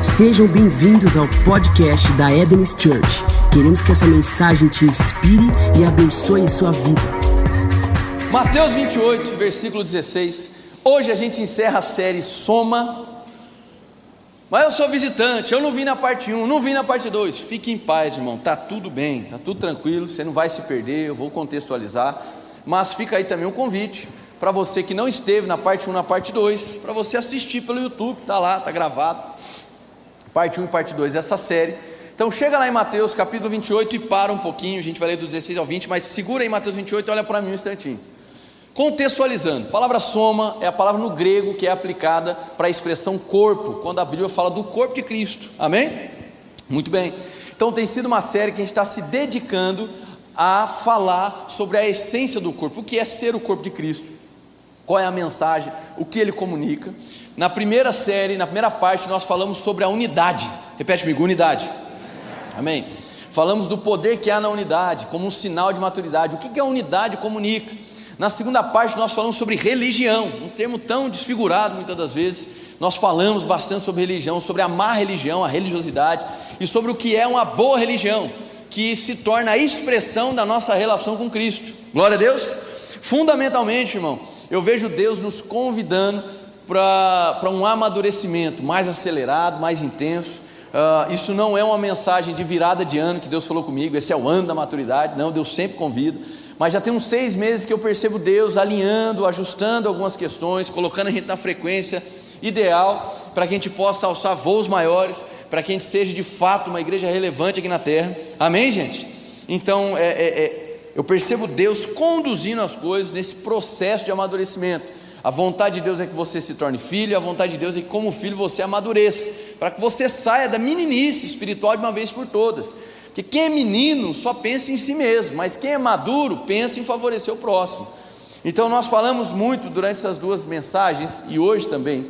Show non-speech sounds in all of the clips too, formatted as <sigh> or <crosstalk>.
Sejam bem-vindos ao podcast da Eden's Church. Queremos que essa mensagem te inspire e abençoe sua vida. Mateus 28, versículo 16. Hoje a gente encerra a série Soma. Mas eu sou visitante, eu não vim na parte 1, não vim na parte 2. Fique em paz, irmão, tá tudo bem, tá tudo tranquilo, você não vai se perder, eu vou contextualizar. Mas fica aí também um convite para você que não esteve na parte 1, na parte 2, para você assistir pelo YouTube, tá lá, tá gravado. Parte 1 e parte 2 dessa série. Então chega lá em Mateus capítulo 28 e para um pouquinho, a gente vai ler do 16 ao 20, mas segura aí Mateus 28 e olha para mim um instantinho. Contextualizando, a palavra soma é a palavra no grego que é aplicada para a expressão corpo, quando a Bíblia fala do corpo de Cristo, amém? Muito bem, então tem sido uma série que a gente está se dedicando a falar sobre a essência do corpo, o que é ser o corpo de Cristo, qual é a mensagem, o que ele comunica. Na primeira série, na primeira parte, nós falamos sobre a unidade, repete comigo: unidade, amém? Falamos do poder que há na unidade, como um sinal de maturidade, o que, que a unidade comunica. Na segunda parte, nós falamos sobre religião, um termo tão desfigurado muitas das vezes. Nós falamos bastante sobre religião, sobre a má religião, a religiosidade, e sobre o que é uma boa religião, que se torna a expressão da nossa relação com Cristo. Glória a Deus. Fundamentalmente, irmão, eu vejo Deus nos convidando para um amadurecimento mais acelerado, mais intenso. Uh, isso não é uma mensagem de virada de ano que Deus falou comigo, esse é o ano da maturidade. Não, Deus sempre convida mas já tem uns seis meses que eu percebo Deus alinhando, ajustando algumas questões, colocando a gente na frequência ideal para que a gente possa alçar voos maiores, para que a gente seja de fato uma igreja relevante aqui na terra. Amém, gente? Então, é, é, é, eu percebo Deus conduzindo as coisas nesse processo de amadurecimento. A vontade de Deus é que você se torne filho, a vontade de Deus é que, como filho, você amadureça, para que você saia da meninice espiritual de uma vez por todas. Porque quem é menino só pensa em si mesmo, mas quem é maduro pensa em favorecer o próximo. Então nós falamos muito durante essas duas mensagens e hoje também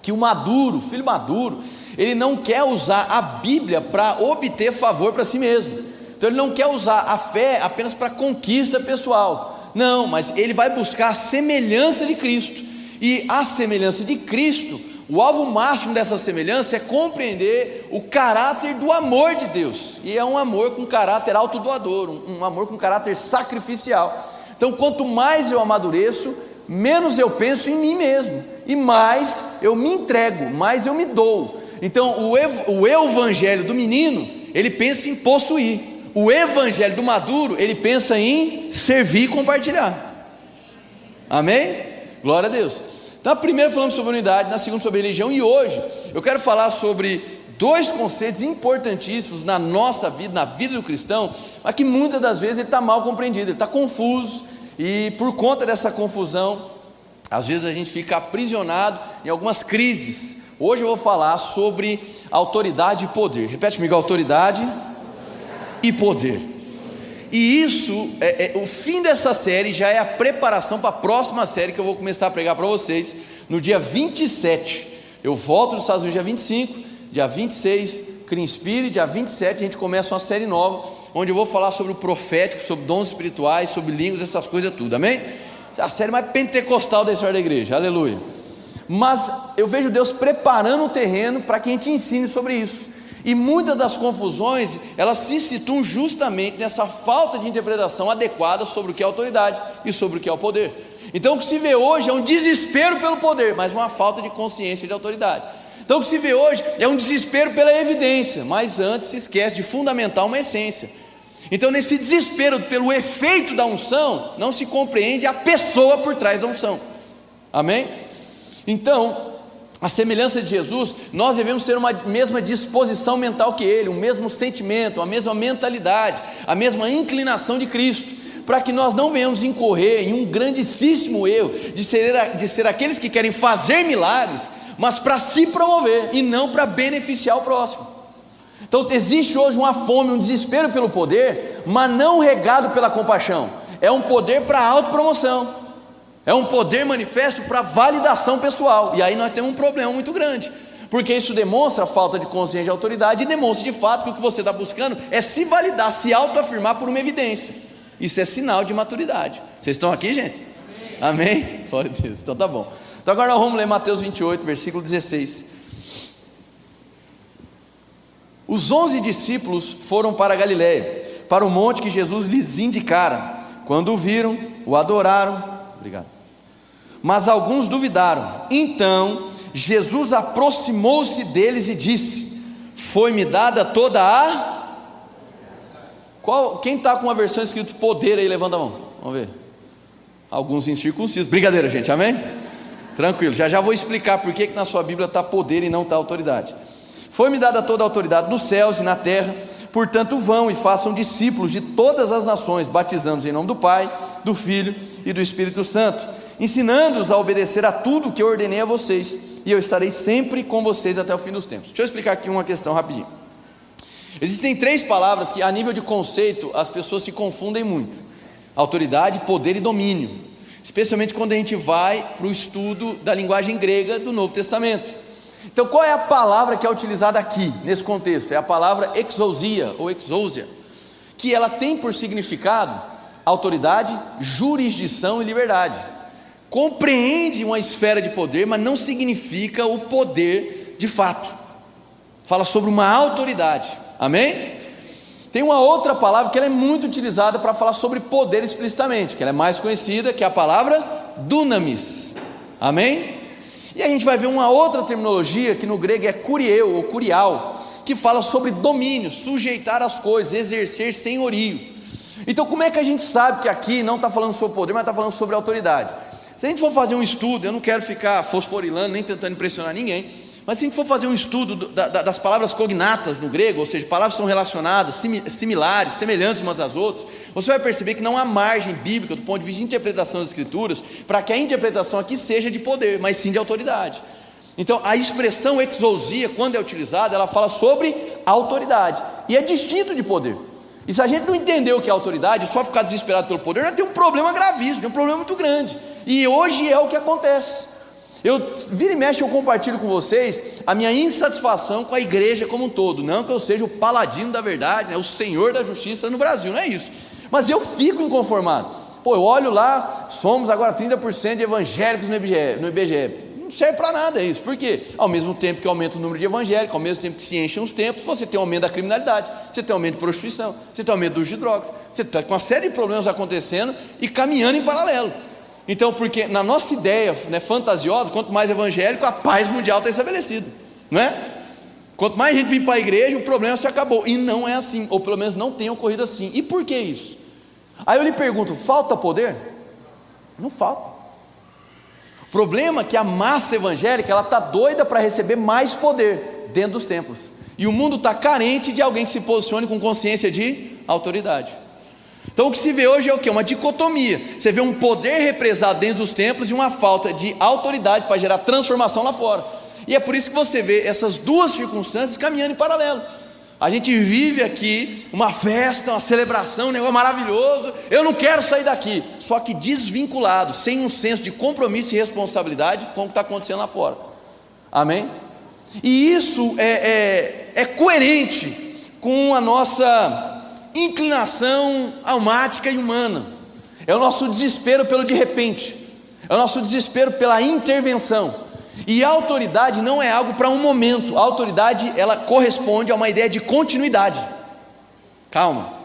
que o maduro, o filho maduro, ele não quer usar a Bíblia para obter favor para si mesmo. Então ele não quer usar a fé apenas para conquista pessoal. Não, mas ele vai buscar a semelhança de Cristo. E a semelhança de Cristo o alvo máximo dessa semelhança é compreender o caráter do amor de Deus, e é um amor com caráter autodoador, um, um amor com caráter sacrificial. Então, quanto mais eu amadureço, menos eu penso em mim mesmo, e mais eu me entrego, mais eu me dou. Então, o, ev o evangelho do menino, ele pensa em possuir, o evangelho do maduro, ele pensa em servir e compartilhar. Amém? Glória a Deus. Então, primeiro falamos sobre unidade, na segunda sobre religião, e hoje eu quero falar sobre dois conceitos importantíssimos na nossa vida, na vida do cristão, mas que muitas das vezes ele está mal compreendido, ele está confuso, e por conta dessa confusão, às vezes a gente fica aprisionado em algumas crises. Hoje eu vou falar sobre autoridade e poder. Repete comigo: autoridade e poder. E isso, é, é, o fim dessa série já é a preparação para a próxima série que eu vou começar a pregar para vocês no dia 27. Eu volto dos Estados Unidos dia 25, dia 26, Clean Spirit, dia 27 a gente começa uma série nova, onde eu vou falar sobre o profético, sobre dons espirituais, sobre línguas, essas coisas tudo, amém? A série mais pentecostal da história da igreja, aleluia. Mas eu vejo Deus preparando o terreno para que a gente ensine sobre isso. E muitas das confusões, elas se situam justamente nessa falta de interpretação adequada sobre o que é autoridade e sobre o que é o poder. Então o que se vê hoje é um desespero pelo poder, mas uma falta de consciência de autoridade. Então o que se vê hoje é um desespero pela evidência, mas antes se esquece de fundamentar uma essência. Então nesse desespero pelo efeito da unção, não se compreende a pessoa por trás da unção. Amém? Então, a semelhança de Jesus, nós devemos ter uma mesma disposição mental que Ele, o mesmo sentimento, a mesma mentalidade, a mesma inclinação de Cristo, para que nós não venhamos incorrer em um grandíssimo erro de ser, de ser aqueles que querem fazer milagres, mas para se promover e não para beneficiar o próximo. Então existe hoje uma fome, um desespero pelo poder, mas não regado pela compaixão. É um poder para autopromoção. É um poder manifesto para validação pessoal. E aí nós temos um problema muito grande. Porque isso demonstra falta de consciência de autoridade e demonstra de fato que o que você está buscando é se validar, se autoafirmar por uma evidência. Isso é sinal de maturidade. Vocês estão aqui, gente? Amém? Amém? Glória a Deus. Então tá bom. Então agora vamos ler Mateus 28, versículo 16. Os onze discípulos foram para Galiléia, para o monte que Jesus lhes indicara. Quando o viram, o adoraram. Obrigado. Mas alguns duvidaram. Então Jesus aproximou-se deles e disse: Foi-me dada toda a. Qual, quem está com uma versão escrito poder aí, levanta a mão. Vamos ver. Alguns incircuncisos. Brincadeira, gente, amém? Tranquilo, já já vou explicar por que na sua Bíblia está poder e não está autoridade. Foi-me dada toda a autoridade nos céus e na terra, portanto vão e façam discípulos de todas as nações, batizando-os em nome do Pai, do Filho e do Espírito Santo, ensinando-os a obedecer a tudo que eu ordenei a vocês, e eu estarei sempre com vocês até o fim dos tempos. Deixa eu explicar aqui uma questão rapidinho. Existem três palavras que, a nível de conceito, as pessoas se confundem muito: autoridade, poder e domínio especialmente quando a gente vai para o estudo da linguagem grega do Novo Testamento. Então, qual é a palavra que é utilizada aqui, nesse contexto? É a palavra exousia ou exousia, que ela tem por significado autoridade, jurisdição e liberdade. Compreende uma esfera de poder, mas não significa o poder de fato. Fala sobre uma autoridade. Amém? Tem uma outra palavra que ela é muito utilizada para falar sobre poder explicitamente, que ela é mais conhecida, que é a palavra dunamis. Amém? E a gente vai ver uma outra terminologia que no grego é curieu ou curial, que fala sobre domínio, sujeitar as coisas, exercer senhorio. Então, como é que a gente sabe que aqui não está falando sobre poder, mas está falando sobre autoridade? Se a gente for fazer um estudo, eu não quero ficar fosforilando nem tentando impressionar ninguém, mas se a gente for fazer um estudo das palavras cognatas no grego, ou seja, palavras que são relacionadas, similares, semelhantes umas às outras, você vai perceber que não há margem bíblica, do ponto de vista de interpretação das escrituras, para que a interpretação aqui seja de poder, mas sim de autoridade. Então, a expressão exousia, quando é utilizada, ela fala sobre autoridade, e é distinto de poder. E se a gente não entender o que é autoridade, só ficar desesperado pelo poder, já tem um problema gravíssimo, tem um problema muito grande. E hoje é o que acontece. Eu vira e mexe, eu compartilho com vocês a minha insatisfação com a igreja como um todo. Não que eu seja o paladino da verdade, né, o senhor da justiça no Brasil, não é isso. Mas eu fico inconformado. Pô, eu olho lá, somos agora 30% de evangélicos no IBGE. No IBGE. Não serve para nada isso. Por quê? Ao mesmo tempo que aumenta o número de evangélicos, ao mesmo tempo que se enchem os tempos, você tem aumento da criminalidade, você tem aumento de prostituição, você tem aumento do uso de drogas, você está com uma série de problemas acontecendo e caminhando em paralelo. Então, porque na nossa ideia né, fantasiosa, quanto mais evangélico, a paz mundial está estabelecida, não é? Quanto mais gente vir para a igreja, o problema se acabou. E não é assim, ou pelo menos não tem ocorrido assim. E por que isso? Aí eu lhe pergunto: falta poder? Não falta. O problema é que a massa evangélica ela está doida para receber mais poder dentro dos templos. E o mundo está carente de alguém que se posicione com consciência de autoridade. Então o que se vê hoje é o que? Uma dicotomia. Você vê um poder represado dentro dos templos e uma falta de autoridade para gerar transformação lá fora. E é por isso que você vê essas duas circunstâncias caminhando em paralelo. A gente vive aqui uma festa, uma celebração, um negócio maravilhoso. Eu não quero sair daqui. Só que desvinculado, sem um senso de compromisso e responsabilidade com o que está acontecendo lá fora. Amém? E isso é, é, é coerente com a nossa inclinação almática e humana, é o nosso desespero pelo de repente, é o nosso desespero pela intervenção. E a autoridade não é algo para um momento, a autoridade ela corresponde a uma ideia de continuidade. Calma.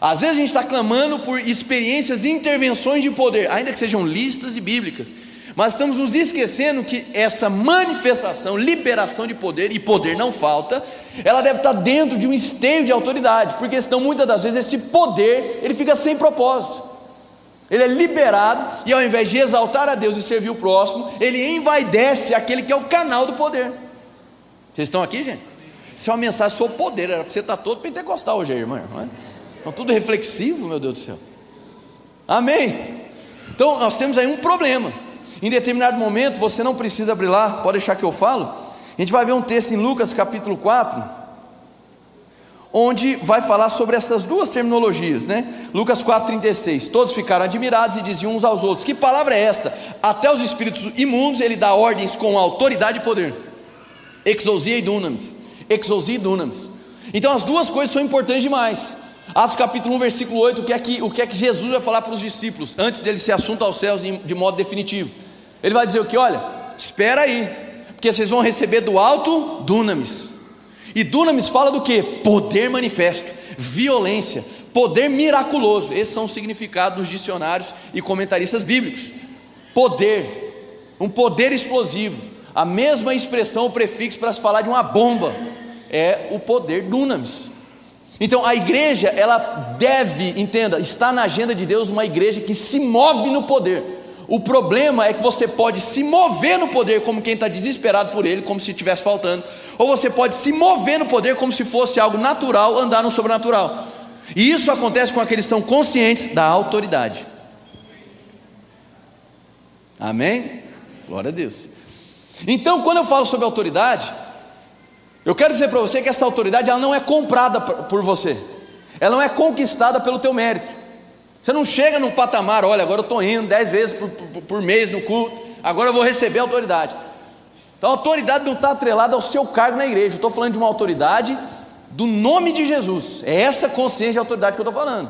Às vezes a gente está clamando por experiências e intervenções de poder, ainda que sejam listas e bíblicas, mas estamos nos esquecendo que essa manifestação, liberação de poder, e poder não falta, ela deve estar dentro de um esteio de autoridade, porque senão muitas das vezes esse poder, ele fica sem propósito. Ele é liberado e ao invés de exaltar a Deus e servir o próximo, ele envaidece aquele que é o canal do poder. Vocês estão aqui, gente? Isso é uma mensagem sobre poder, era para você estar todo pentecostal hoje, irmão. Não é? Então, tudo reflexivo, meu Deus do céu. Amém? Então, nós temos aí um problema. Em determinado momento, você não precisa abrir lá, pode deixar que eu falo. A gente vai ver um texto em Lucas capítulo 4, onde vai falar sobre essas duas terminologias, né? Lucas 4,36. Todos ficaram admirados e diziam uns aos outros: Que palavra é esta? Até os espíritos imundos ele dá ordens com autoridade e poder. Exousia e dunamis. Exousia e dunamis. Então as duas coisas são importantes demais. Atos capítulo 1, versículo 8, o que é que, o que, é que Jesus vai falar para os discípulos antes dele ser assunto aos céus de modo definitivo? Ele vai dizer o que? Olha, espera aí, porque vocês vão receber do alto dunamis. E dunamis fala do que? Poder manifesto, violência, poder miraculoso. Esses são os significados dos dicionários e comentaristas bíblicos. Poder, um poder explosivo. A mesma expressão, o prefixo para se falar de uma bomba, é o poder dunamis. Então a igreja, ela deve, entenda, está na agenda de Deus uma igreja que se move no poder. O problema é que você pode se mover no poder como quem está desesperado por ele, como se estivesse faltando, ou você pode se mover no poder como se fosse algo natural, andar no sobrenatural. E isso acontece com aqueles que estão conscientes da autoridade. Amém? Glória a Deus. Então, quando eu falo sobre autoridade, eu quero dizer para você que essa autoridade ela não é comprada por você, ela não é conquistada pelo teu mérito. Você não chega num patamar, olha, agora eu estou indo dez vezes por, por, por, mês no culto, agora eu vou receber autoridade. Então a autoridade não está atrelada ao seu cargo na igreja, eu estou falando de uma autoridade do nome de Jesus, é essa consciência de autoridade que eu estou falando.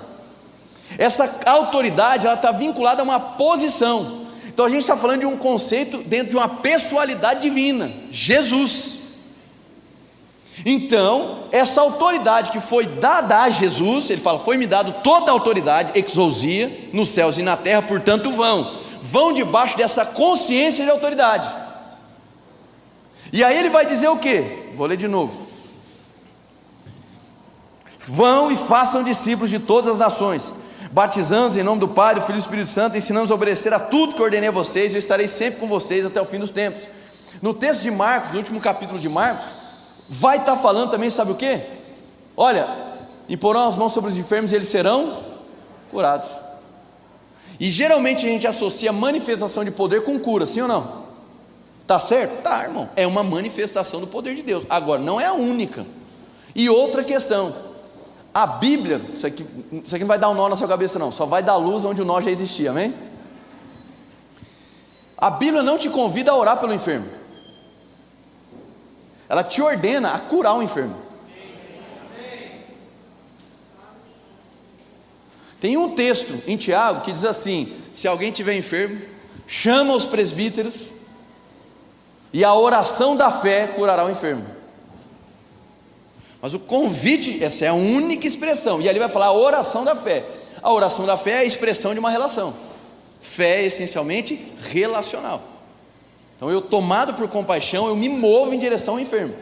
Essa autoridade ela está vinculada a uma posição. Então a gente está falando de um conceito dentro de uma pessoalidade divina, Jesus. Então, essa autoridade que foi dada a Jesus, ele fala: Foi-me dado toda a autoridade, exousia, nos céus e na terra, portanto vão. Vão debaixo dessa consciência de autoridade. E aí ele vai dizer o que? Vou ler de novo. Vão e façam discípulos de todas as nações, batizando-os em nome do Pai, do Filho e do Espírito Santo, ensinando-os a obedecer a tudo que ordenei a vocês, e eu estarei sempre com vocês até o fim dos tempos. No texto de Marcos, no último capítulo de Marcos, vai estar tá falando também, sabe o que? Olha, imporão as mãos sobre os enfermos e eles serão curados. E geralmente a gente associa manifestação de poder com cura, sim ou não? Tá certo? Tá, irmão. É uma manifestação do poder de Deus. Agora, não é a única. E outra questão: a Bíblia, isso aqui, isso aqui não vai dar um nó na sua cabeça, não, só vai dar luz onde o nó já existia, amém? A Bíblia não te convida a orar pelo enfermo. Ela te ordena a curar o enfermo. Tem um texto em Tiago que diz assim: se alguém tiver enfermo, chama os presbíteros e a oração da fé curará o enfermo. Mas o convite, essa é a única expressão, e ali vai falar a oração da fé. A oração da fé é a expressão de uma relação. Fé é essencialmente relacional. Então eu tomado por compaixão, eu me movo em direção ao enfermo.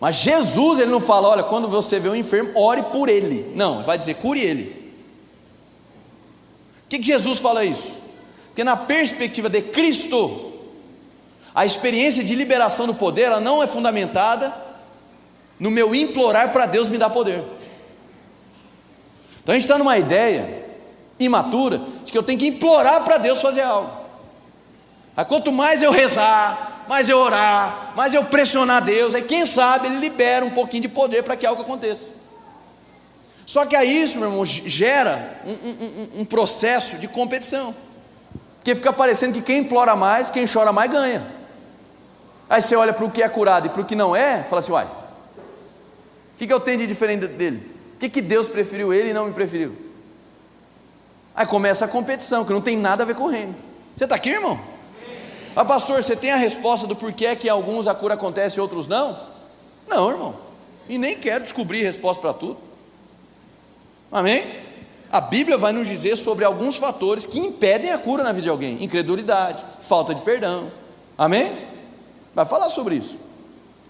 Mas Jesus, ele não fala, olha, quando você vê um enfermo, ore por ele. Não, ele vai dizer, cure ele. O que, que Jesus fala isso? Porque na perspectiva de Cristo, a experiência de liberação do poder, ela não é fundamentada no meu implorar para Deus me dar poder. Então a gente está numa ideia imatura de que eu tenho que implorar para Deus fazer algo. Aí quanto mais eu rezar, mais eu orar, mais eu pressionar Deus, aí quem sabe Ele libera um pouquinho de poder para que algo aconteça. Só que aí isso, meu irmão, gera um, um, um processo de competição. Porque fica parecendo que quem implora mais, quem chora mais ganha. Aí você olha para o que é curado e para o que não é, fala assim, uai, o que, que eu tenho de diferente dele? O que, que Deus preferiu ele e não me preferiu? Aí começa a competição, que não tem nada a ver com o reino. Você está aqui, irmão? Ah, pastor, você tem a resposta do porquê que alguns a cura acontece e outros não? Não, irmão. E nem quero descobrir resposta para tudo. Amém? A Bíblia vai nos dizer sobre alguns fatores que impedem a cura na vida de alguém: incredulidade, falta de perdão. Amém? Vai falar sobre isso.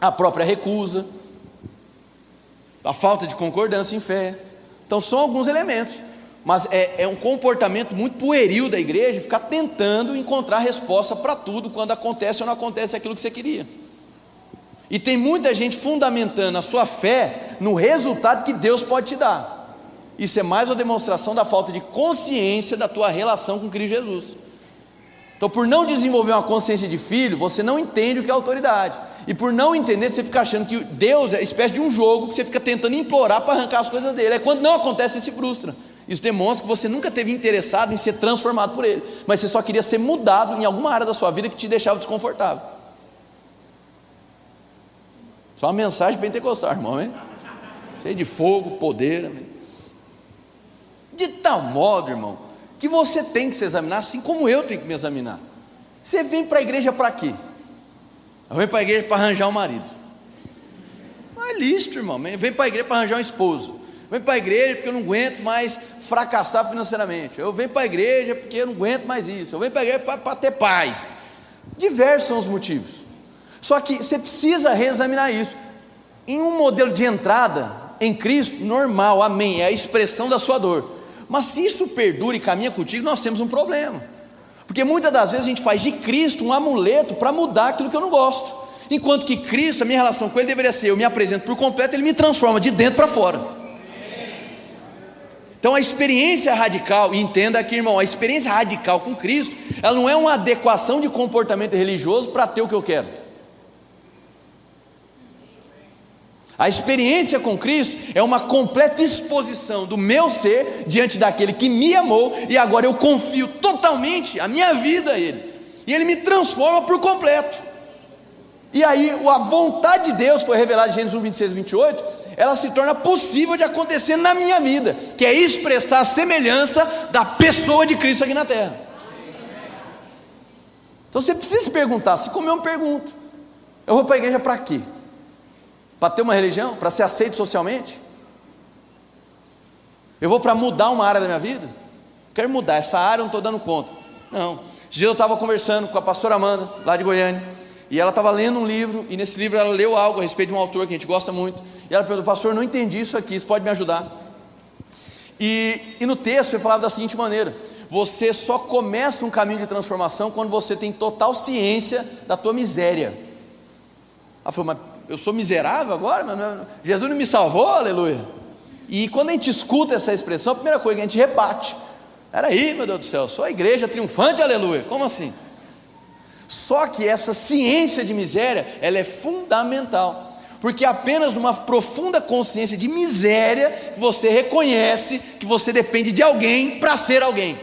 A própria recusa, a falta de concordância em fé. Então, são alguns elementos mas é, é, um comportamento muito pueril da igreja ficar tentando encontrar resposta para tudo quando acontece ou não acontece aquilo que você queria. E tem muita gente fundamentando a sua fé no resultado que Deus pode te dar. Isso é mais uma demonstração da falta de consciência da tua relação com Cristo Jesus. Então, por não desenvolver uma consciência de filho, você não entende o que é autoridade. E por não entender, você fica achando que Deus é espécie de um jogo que você fica tentando implorar para arrancar as coisas dele. É quando não acontece, você se frustra. Isso demonstra que você nunca teve interessado em ser transformado por Ele, mas você só queria ser mudado em alguma área da sua vida que te deixava desconfortável. Só uma mensagem pentecostal, irmão, hein? Cheio de fogo, poder. Amém? De tal modo, irmão, que você tem que se examinar assim como eu tenho que me examinar. Você vem para a igreja para quê? Eu venho para a igreja para arranjar um marido. Mas lícito, irmão. Vem para a igreja para arranjar um esposo. Vem para a igreja porque eu não aguento mais fracassar financeiramente. Eu venho para a igreja porque eu não aguento mais isso. Eu venho para a igreja para ter paz. Diversos são os motivos. Só que você precisa reexaminar isso. Em um modelo de entrada em Cristo, normal, amém, é a expressão da sua dor. Mas se isso perdura e caminha contigo, nós temos um problema. Porque muitas das vezes a gente faz de Cristo um amuleto para mudar aquilo que eu não gosto. Enquanto que Cristo, a minha relação com Ele deveria ser: eu me apresento por completo, Ele me transforma de dentro para fora. Então a experiência radical, entenda aqui, irmão, a experiência radical com Cristo, ela não é uma adequação de comportamento religioso para ter o que eu quero. A experiência com Cristo é uma completa exposição do meu ser diante daquele que me amou e agora eu confio totalmente a minha vida a Ele. E Ele me transforma por completo. E aí a vontade de Deus foi revelada em Gênesis 1, 26 e 28, ela se torna possível de acontecer na minha vida, que é expressar a semelhança da pessoa de Cristo aqui na terra. Então você precisa se perguntar, se como eu me pergunto, eu vou para a igreja para quê? Para ter uma religião? Para ser aceito socialmente? Eu vou para mudar uma área da minha vida? Quero mudar, essa área eu não estou dando conta. Não. Esse dia eu estava conversando com a pastora Amanda, lá de Goiânia, e ela estava lendo um livro, e nesse livro ela leu algo a respeito de um autor que a gente gosta muito, e ela perguntou, pastor, não entendi isso aqui, isso pode me ajudar? E, e no texto ele falava da seguinte maneira: você só começa um caminho de transformação quando você tem total ciência da tua miséria. Ela falou, mas eu sou miserável agora, mas Jesus não me salvou, aleluia. E quando a gente escuta essa expressão, a primeira coisa que a gente rebate. Peraí, meu Deus do céu, sou a igreja triunfante, aleluia. Como assim? Só que essa ciência de miséria, ela é fundamental. Porque apenas numa profunda consciência de miséria que você reconhece que você depende de alguém para ser alguém.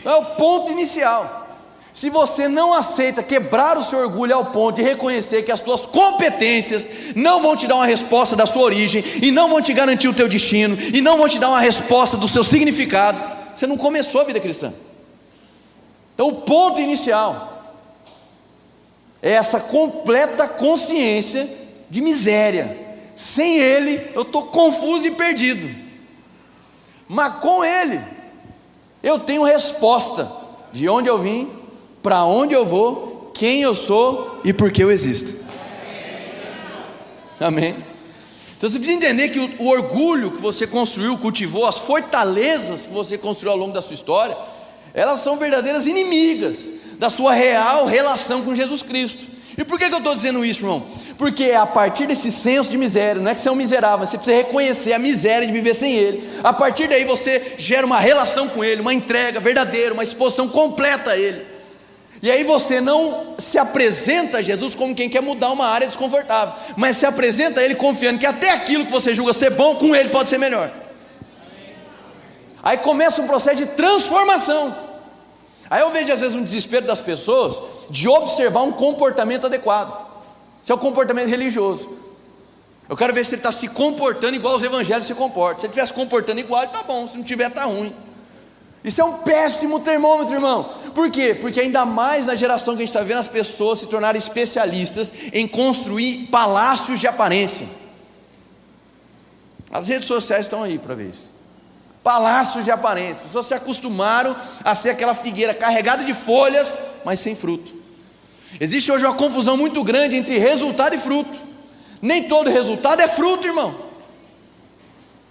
Então é o ponto inicial. Se você não aceita quebrar o seu orgulho ao ponto de reconhecer que as suas competências não vão te dar uma resposta da sua origem, e não vão te garantir o teu destino, e não vão te dar uma resposta do seu significado, você não começou a vida cristã. Então o ponto inicial é essa completa consciência de miséria. Sem ele, eu estou confuso e perdido. Mas com ele, eu tenho resposta de onde eu vim, para onde eu vou, quem eu sou e por que eu existo. Amém? Então você precisa entender que o, o, orgulho que você construiu, cultivou, as fortalezas que você construiu ao longo da sua história, elas são verdadeiras inimigas da sua real relação com Jesus Cristo. E por que, que eu estou dizendo isso, irmão? Porque é a partir desse senso de miséria, não é que você é um miserável, você precisa reconhecer a miséria de viver sem Ele. A partir daí você gera uma relação com Ele, uma entrega verdadeira, uma exposição completa a Ele. E aí você não se apresenta a Jesus como quem quer mudar uma área desconfortável, mas se apresenta a Ele confiando que até aquilo que você julga ser bom, com Ele pode ser melhor. Aí começa um processo de transformação. Aí eu vejo às vezes um desespero das pessoas de observar um comportamento adequado. Isso é o comportamento religioso. Eu quero ver se ele está se comportando igual os evangelhos se comportam. Se ele estiver se comportando igual, tá bom. Se não tiver, tá ruim. Isso é um péssimo termômetro, irmão. Por quê? Porque ainda mais na geração que a gente está vendo as pessoas se tornarem especialistas em construir palácios de aparência. As redes sociais estão aí para ver isso. Palácios de aparência. As pessoas se acostumaram a ser aquela figueira carregada de folhas, mas sem fruto. Existe hoje uma confusão muito grande entre resultado e fruto. Nem todo resultado é fruto, irmão.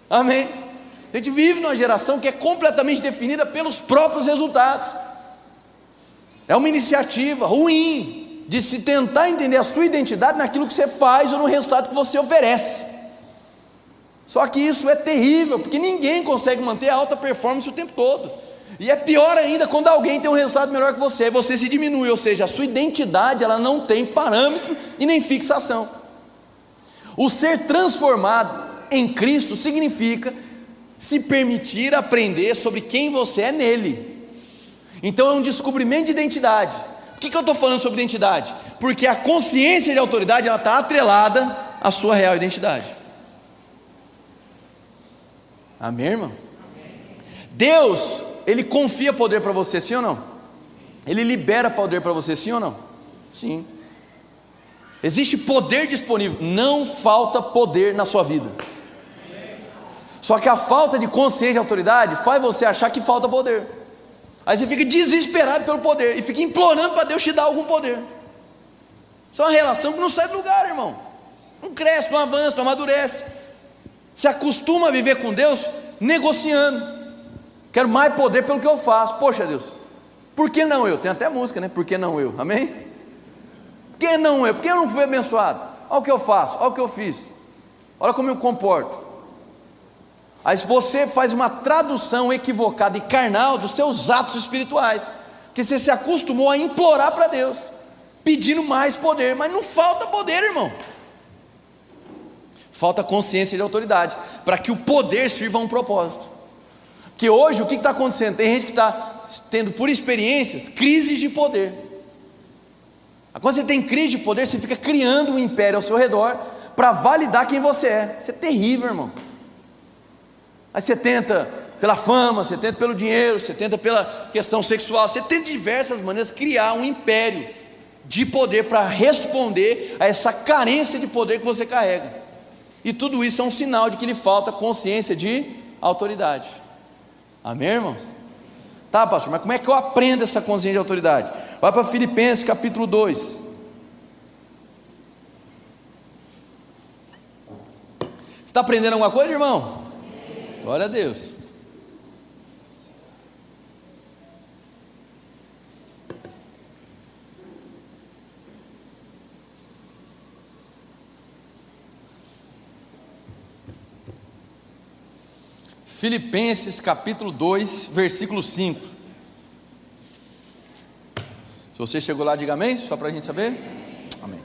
Amém. A gente vive numa geração que é completamente definida pelos próprios resultados. É uma iniciativa ruim de se tentar entender a sua identidade naquilo que você faz ou no resultado que você oferece. Só que isso é terrível, porque ninguém consegue manter a alta performance o tempo todo. E é pior ainda quando alguém tem um resultado melhor que você, você se diminui, ou seja, a sua identidade ela não tem parâmetro e nem fixação. O ser transformado em Cristo significa se permitir aprender sobre quem você é nele. Então é um descobrimento de identidade. Por que, que eu estou falando sobre identidade? Porque a consciência de autoridade ela está atrelada à sua real identidade. Amém, irmão? Deus, Ele confia poder para você, sim ou não? Ele libera poder para você, sim ou não? Sim. Existe poder disponível, não falta poder na sua vida. Só que a falta de consciência de autoridade faz você achar que falta poder. Aí você fica desesperado pelo poder e fica implorando para Deus te dar algum poder. Isso é uma relação que não sai do lugar, irmão. Não cresce, não avança, não amadurece. Se acostuma a viver com Deus negociando. Quero mais poder pelo que eu faço. Poxa, Deus, por que não eu? Tem até música, né? Por que não eu? Amém? Por que não eu? Por que eu não fui abençoado? Olha o que eu faço, olha o que eu fiz. Olha como eu me comporto. Aí você faz uma tradução equivocada e carnal dos seus atos espirituais, que você se acostumou a implorar para Deus, pedindo mais poder, mas não falta poder, irmão. Falta consciência de autoridade, para que o poder sirva a um propósito. Que hoje o que está acontecendo? Tem gente que está tendo por experiências crises de poder. Quando você tem crise de poder, você fica criando um império ao seu redor para validar quem você é. Isso é terrível, irmão. Aí você tenta pela fama, você tenta pelo dinheiro, você tenta pela questão sexual, você tenta de diversas maneiras criar um império de poder para responder a essa carência de poder que você carrega. E tudo isso é um sinal de que lhe falta consciência de autoridade. Amém, irmãos? Tá, pastor, mas como é que eu aprendo essa consciência de autoridade? Vai para Filipenses capítulo 2. Você está aprendendo alguma coisa, irmão? Glória a Deus. Filipenses capítulo 2, versículo 5. Se você chegou lá, diga amém, só para a gente saber. Amém.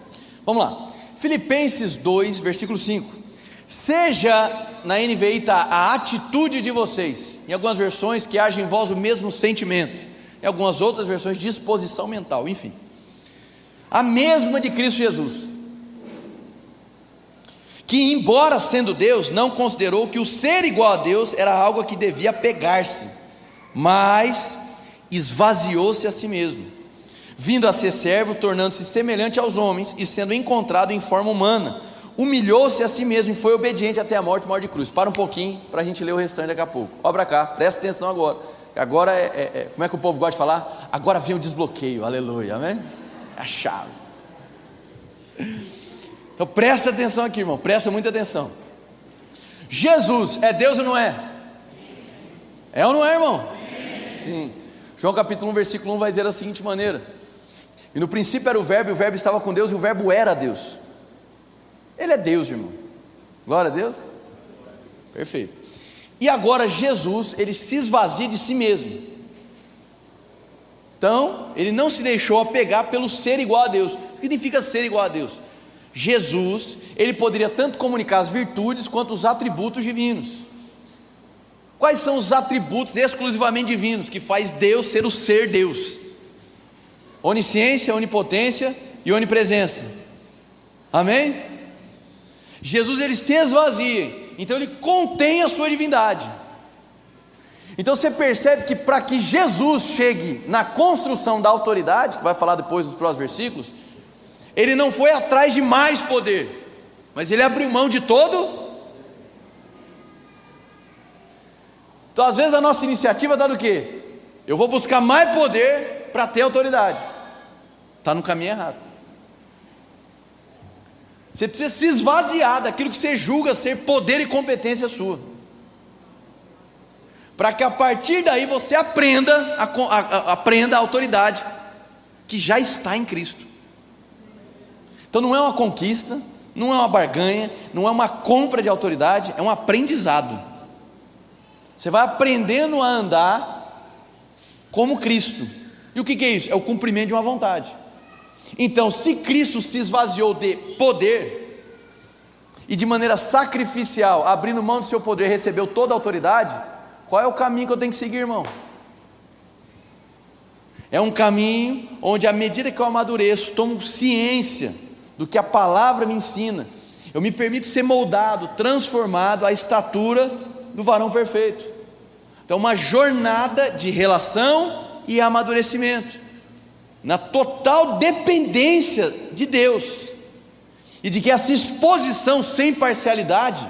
Vamos lá. Filipenses 2, versículo 5. Seja na NVI está a atitude de vocês. Em algumas versões que haja em vós o mesmo sentimento. Em algumas outras versões, disposição mental, enfim. A mesma de Cristo Jesus que, embora sendo Deus, não considerou que o ser igual a Deus era algo a que devia pegar-se, mas esvaziou-se a si mesmo, vindo a ser servo, tornando-se semelhante aos homens e sendo encontrado em forma humana, humilhou-se a si mesmo e foi obediente até a morte, morte de cruz. Para um pouquinho para a gente ler o restante daqui a pouco. Olha para cá, presta atenção agora. Agora é, é, é, como é que o povo gosta de falar? Agora vem o desbloqueio, aleluia, amém? É a chave. Então presta atenção aqui, irmão, presta muita atenção. Jesus é Deus ou não é? É ou não é, irmão? Sim. João capítulo 1, versículo 1 vai dizer da seguinte maneira: E no princípio era o Verbo, e o Verbo estava com Deus, e o Verbo era Deus. Ele é Deus, irmão. Glória a Deus. Perfeito. E agora Jesus, ele se esvazia de si mesmo. Então, ele não se deixou apegar pelo ser igual a Deus. O que significa ser igual a Deus? Jesus, ele poderia tanto comunicar as virtudes quanto os atributos divinos. Quais são os atributos exclusivamente divinos que faz Deus ser o ser Deus? Onisciência, onipotência e onipresença. Amém? Jesus ele se esvazia, então ele contém a sua divindade. Então você percebe que para que Jesus chegue na construção da autoridade, que vai falar depois dos próximos versículos, ele não foi atrás de mais poder, mas ele abriu mão de todo. Então, às vezes, a nossa iniciativa está do quê? Eu vou buscar mais poder para ter autoridade. Está no caminho errado. Você precisa se esvaziar daquilo que você julga ser poder e competência sua. Para que a partir daí você aprenda a, a, a, aprenda a autoridade que já está em Cristo. Então não é uma conquista, não é uma barganha, não é uma compra de autoridade, é um aprendizado. Você vai aprendendo a andar como Cristo. E o que, é isso? É o cumprimento de uma vontade. Então, se Cristo se esvaziou de poder e de maneira sacrificial, abrindo mão do seu poder, recebeu toda a autoridade, qual é o caminho que eu tenho que seguir, irmão? É um caminho onde, à medida que eu amadureço, tomo ciência do que a palavra me ensina. Eu me permito ser moldado, transformado à estatura do varão perfeito. Então, uma jornada de relação e amadurecimento, na total dependência de Deus, e de que essa exposição sem parcialidade,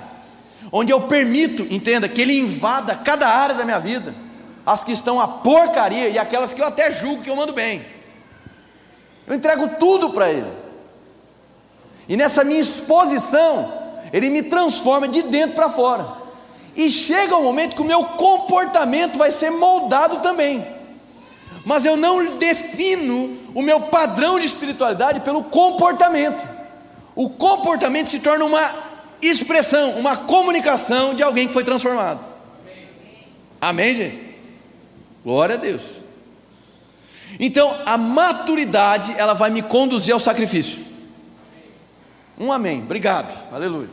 onde eu permito, entenda, que Ele invada cada área da minha vida, as que estão a porcaria e aquelas que eu até julgo que eu mando bem. Eu entrego tudo para Ele. E nessa minha exposição, Ele me transforma de dentro para fora. E chega um momento que o meu comportamento vai ser moldado também. Mas eu não defino o meu padrão de espiritualidade pelo comportamento. O comportamento se torna uma expressão, uma comunicação de alguém que foi transformado. Amém, gente? Glória a Deus. Então, a maturidade, ela vai me conduzir ao sacrifício. Um amém. Obrigado. Aleluia.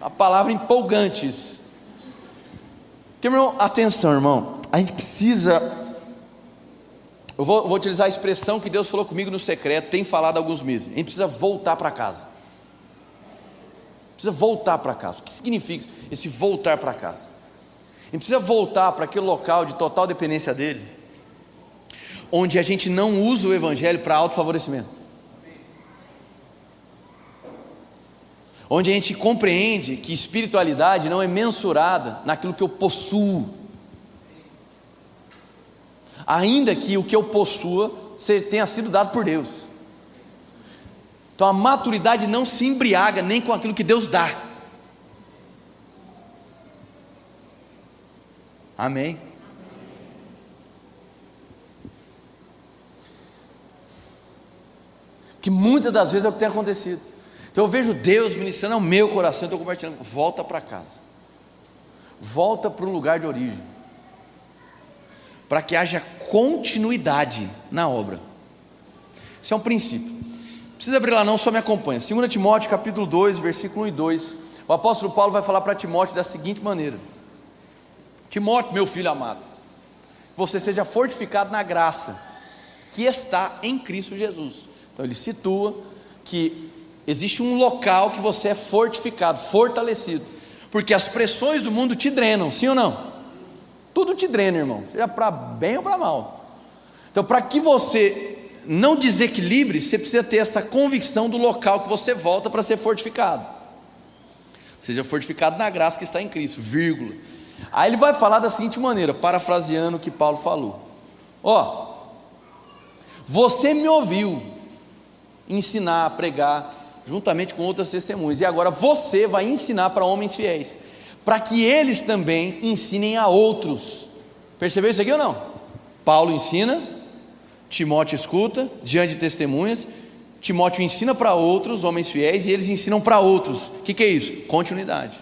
A palavra empolgante isso. Irmão, atenção, irmão. A gente precisa. Eu vou, vou, utilizar a expressão que Deus falou comigo no secreto, tem falado alguns meses. A gente precisa voltar para casa. Precisa voltar para casa. O que significa esse voltar para casa? A gente precisa voltar para aquele local de total dependência dele, onde a gente não usa o Evangelho para autofavorecimento. Onde a gente compreende que espiritualidade não é mensurada naquilo que eu possuo, ainda que o que eu possua tenha sido dado por Deus. Então a maturidade não se embriaga nem com aquilo que Deus dá. Amém? Que muitas das vezes é o que tem acontecido. Então eu vejo Deus ministrando ao meu coração, estou compartilhando. Volta para casa, volta para o lugar de origem, para que haja continuidade na obra. Isso é um princípio. Precisa abrir lá, não, só me acompanha. 2 Timóteo capítulo 2, versículo 1 e 2. O apóstolo Paulo vai falar para Timóteo da seguinte maneira: Timóteo, meu filho amado, você seja fortificado na graça que está em Cristo Jesus. Então ele situa que existe um local que você é fortificado, fortalecido, porque as pressões do mundo te drenam, sim ou não? Tudo te drena, irmão, seja para bem ou para mal. Então, para que você não desequilibre, você precisa ter essa convicção do local que você volta para ser fortificado. Seja fortificado na graça que está em Cristo, vírgula. Aí ele vai falar da seguinte maneira, parafraseando o que Paulo falou: Ó, você me ouviu ensinar, pregar, juntamente com outras testemunhas, e agora você vai ensinar para homens fiéis, para que eles também ensinem a outros. Percebeu isso aqui ou não? Paulo ensina, Timóteo escuta, diante de testemunhas, Timóteo ensina para outros, homens fiéis, e eles ensinam para outros. O que, que é isso? Continuidade.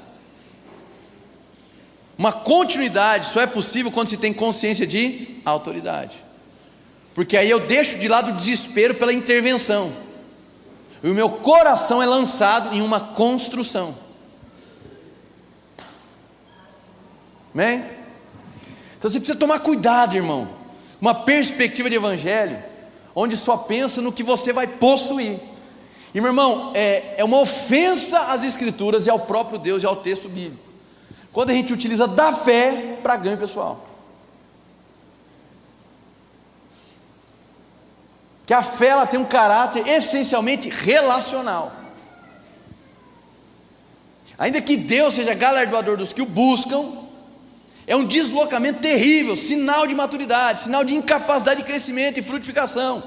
Uma continuidade só é possível quando se tem consciência de autoridade. Porque aí eu deixo de lado o desespero pela intervenção. E o meu coração é lançado em uma construção. Amém? Então você precisa tomar cuidado, irmão. Uma perspectiva de evangelho, onde só pensa no que você vai possuir. E meu irmão, é, é uma ofensa às Escrituras e ao próprio Deus e ao texto bíblico quando a gente utiliza da fé para ganho pessoal. Que a fé ela tem um caráter essencialmente relacional. Ainda que Deus seja galardoador dos que o buscam, é um deslocamento terrível, sinal de maturidade, sinal de incapacidade de crescimento e frutificação.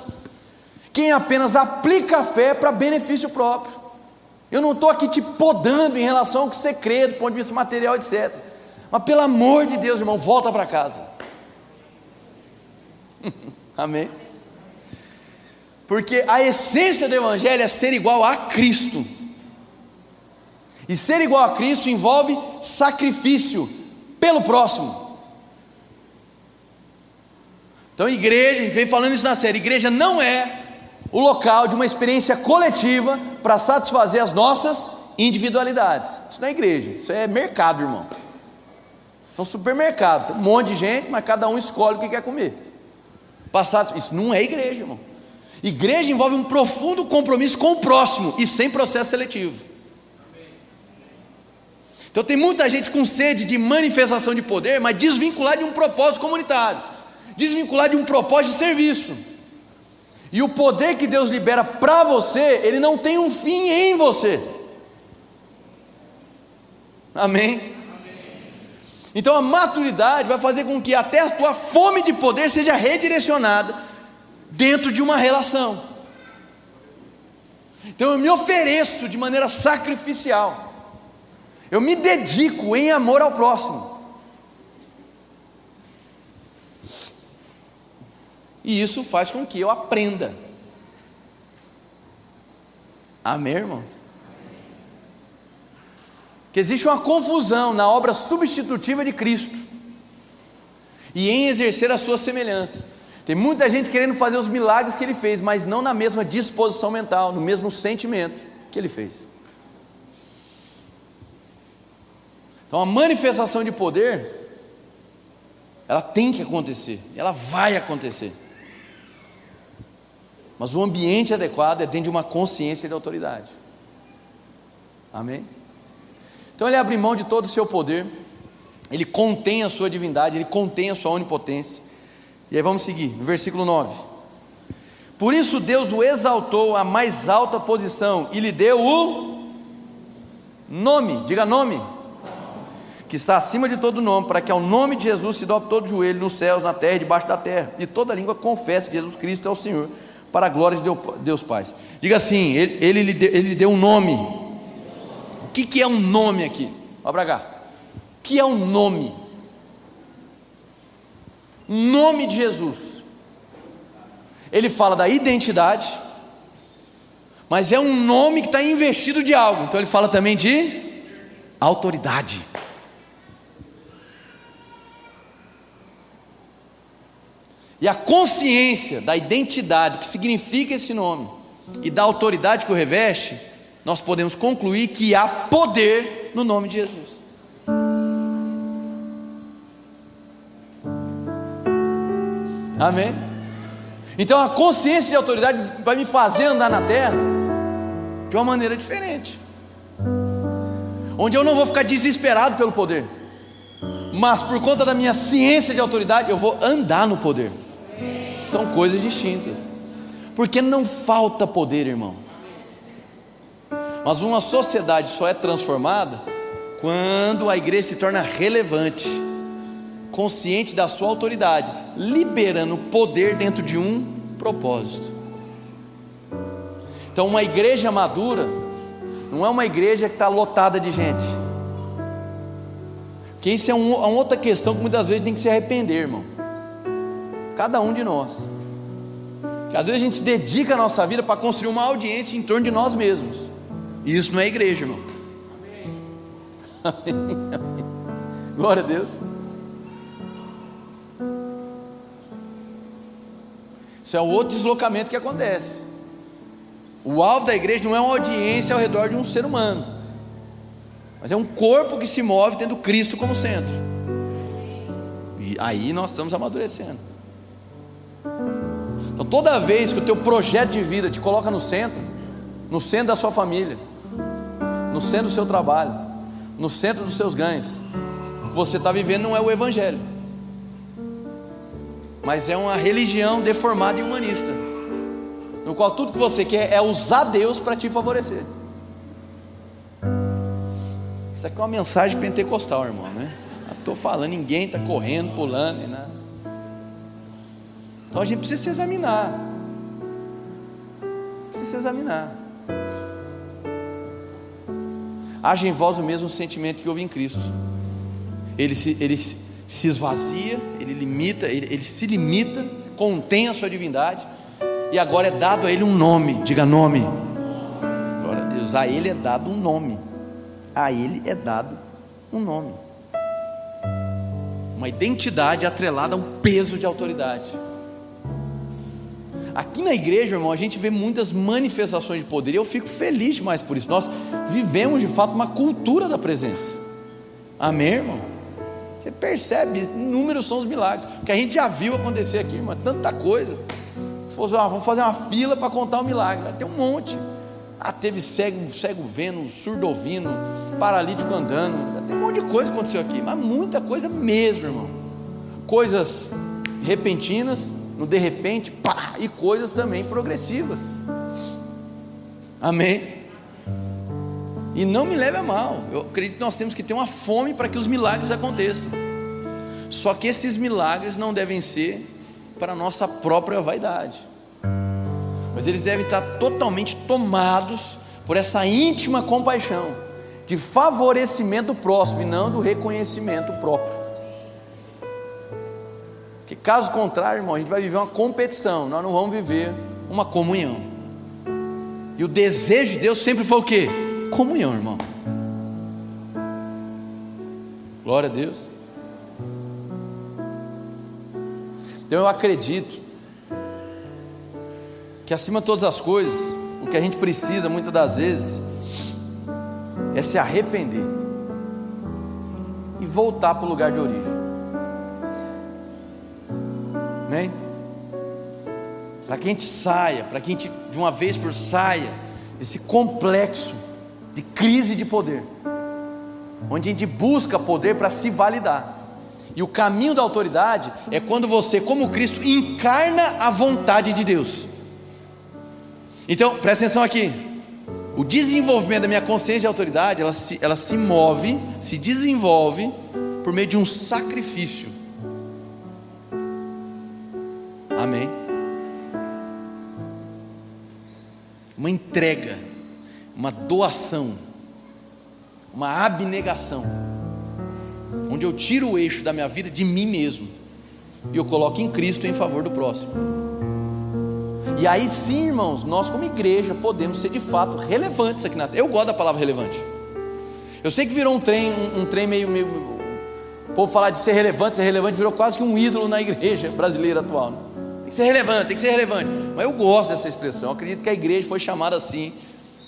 Quem apenas aplica a fé para benefício próprio. Eu não estou aqui te podando em relação ao que você crê, do ponto de vista material, etc. Mas pelo amor de Deus, irmão, volta para casa. <laughs> Amém? Porque a essência do Evangelho é ser igual a Cristo. E ser igual a Cristo envolve sacrifício pelo próximo. Então, igreja, a gente vem falando isso na série: igreja não é o local de uma experiência coletiva para satisfazer as nossas individualidades. Isso não é igreja, isso é mercado, irmão. Isso é um supermercado, tem um monte de gente, mas cada um escolhe o que quer comer. Passado, isso não é igreja, irmão. Igreja envolve um profundo compromisso com o próximo e sem processo seletivo. Então tem muita gente com sede de manifestação de poder, mas desvincular de um propósito comunitário, desvincular de um propósito de serviço. E o poder que Deus libera para você, ele não tem um fim em você. Amém? Então a maturidade vai fazer com que até a tua fome de poder seja redirecionada dentro de uma relação. Então eu me ofereço de maneira sacrificial. Eu me dedico em amor ao próximo. E isso faz com que eu aprenda. Amém, irmãos? Que existe uma confusão na obra substitutiva de Cristo e em exercer a sua semelhança. Tem muita gente querendo fazer os milagres que ele fez, mas não na mesma disposição mental, no mesmo sentimento que ele fez. Então a manifestação de poder, ela tem que acontecer, ela vai acontecer. Mas o ambiente adequado é dentro de uma consciência de autoridade. Amém? Então ele abre mão de todo o seu poder, ele contém a sua divindade, ele contém a sua onipotência. E aí vamos seguir, versículo 9. Por isso Deus o exaltou à mais alta posição e lhe deu o nome, diga nome, que está acima de todo nome, para que ao nome de Jesus se dobre todo joelho nos céus, na terra e debaixo da terra, e toda língua confesse que Jesus Cristo é o Senhor para a glória de Deus Pai. Diga assim: ele, ele, lhe deu, ele lhe deu um nome. O que, que é um nome aqui? Olha para cá. O que é um nome? Nome de Jesus. Ele fala da identidade, mas é um nome que está investido de algo. Então ele fala também de autoridade. E a consciência da identidade, o que significa esse nome, e da autoridade que o reveste, nós podemos concluir que há poder no nome de Jesus. Amém? Então a consciência de autoridade vai me fazer andar na terra de uma maneira diferente. Onde eu não vou ficar desesperado pelo poder, mas por conta da minha ciência de autoridade, eu vou andar no poder são coisas distintas. Porque não falta poder, irmão. Mas uma sociedade só é transformada quando a igreja se torna relevante, consciente da sua autoridade, liberando poder dentro de um propósito. Então, uma igreja madura não é uma igreja que está lotada de gente. Que isso é, um, é uma outra questão que muitas vezes tem que se arrepender, irmão. Cada um de nós. Que às vezes a gente se dedica a nossa vida para construir uma audiência em torno de nós mesmos. E isso não é igreja, irmão. <laughs> Amém. Amém. Glória a Deus. Isso é um outro deslocamento que acontece. O alvo da igreja não é uma audiência ao redor de um ser humano, mas é um corpo que se move tendo Cristo como centro. E aí nós estamos amadurecendo. Então, toda vez que o teu projeto de vida te coloca no centro, no centro da sua família, no centro do seu trabalho, no centro dos seus ganhos, o que você está vivendo não é o Evangelho, mas é uma religião deformada e humanista, no qual tudo que você quer é usar Deus para te favorecer. Isso aqui é uma mensagem pentecostal, irmão, né? Estou falando, ninguém está correndo, pulando e nada. Então a gente precisa se examinar. Precisa se examinar. Haja em vós o mesmo sentimento que houve em Cristo. Ele se, ele se esvazia, ele limita, ele, ele se limita, contém a sua divindade, e agora é dado a ele um nome, diga nome. Glória a Deus, a ele é dado um nome. A ele é dado um nome. Uma identidade atrelada a um peso de autoridade. Aqui na igreja, irmão, a gente vê muitas manifestações de poder e eu fico feliz demais por isso. Nós vivemos de fato uma cultura da presença. Amém, irmão? Você percebe, números são os milagres, que a gente já viu acontecer aqui, irmão, tanta coisa. Vamos fazer uma fila para contar o um milagre, tem um monte. Ah, teve cego, cego vendo, surdo ouvindo, paralítico andando, tem um monte de coisa que aconteceu aqui, mas muita coisa mesmo, irmão. Coisas repentinas, no de repente, pá, e coisas também progressivas. Amém? E não me leve a mal, eu acredito que nós temos que ter uma fome para que os milagres aconteçam. Só que esses milagres não devem ser para a nossa própria vaidade, mas eles devem estar totalmente tomados por essa íntima compaixão, de favorecimento do próximo e não do reconhecimento próprio. Porque caso contrário, irmão, a gente vai viver uma competição, nós não vamos viver uma comunhão. E o desejo de Deus sempre foi o quê? Comunhão, irmão. Glória a Deus. Então eu acredito que acima de todas as coisas, o que a gente precisa muitas das vezes é se arrepender e voltar para o lugar de origem. Amém? Para que a gente saia, para que a gente de uma vez por saia desse complexo de crise de poder, onde a gente busca poder para se validar. E o caminho da autoridade é quando você, como Cristo, encarna a vontade de Deus. Então, presta atenção aqui. O desenvolvimento da minha consciência de autoridade, ela se, ela se move, se desenvolve por meio de um sacrifício. Amém? Uma entrega, uma doação, uma abnegação, onde eu tiro o eixo da minha vida de mim mesmo e eu coloco em Cristo em favor do próximo. E aí sim, irmãos, nós como igreja podemos ser de fato relevantes aqui na terra. Eu gosto da palavra relevante. Eu sei que virou um trem, um, um trem meio, meio. O povo falar de ser relevante, ser relevante, virou quase que um ídolo na igreja brasileira atual. Né? Tem que ser relevante, tem que ser relevante. Mas eu gosto dessa expressão. Eu acredito que a igreja foi chamada assim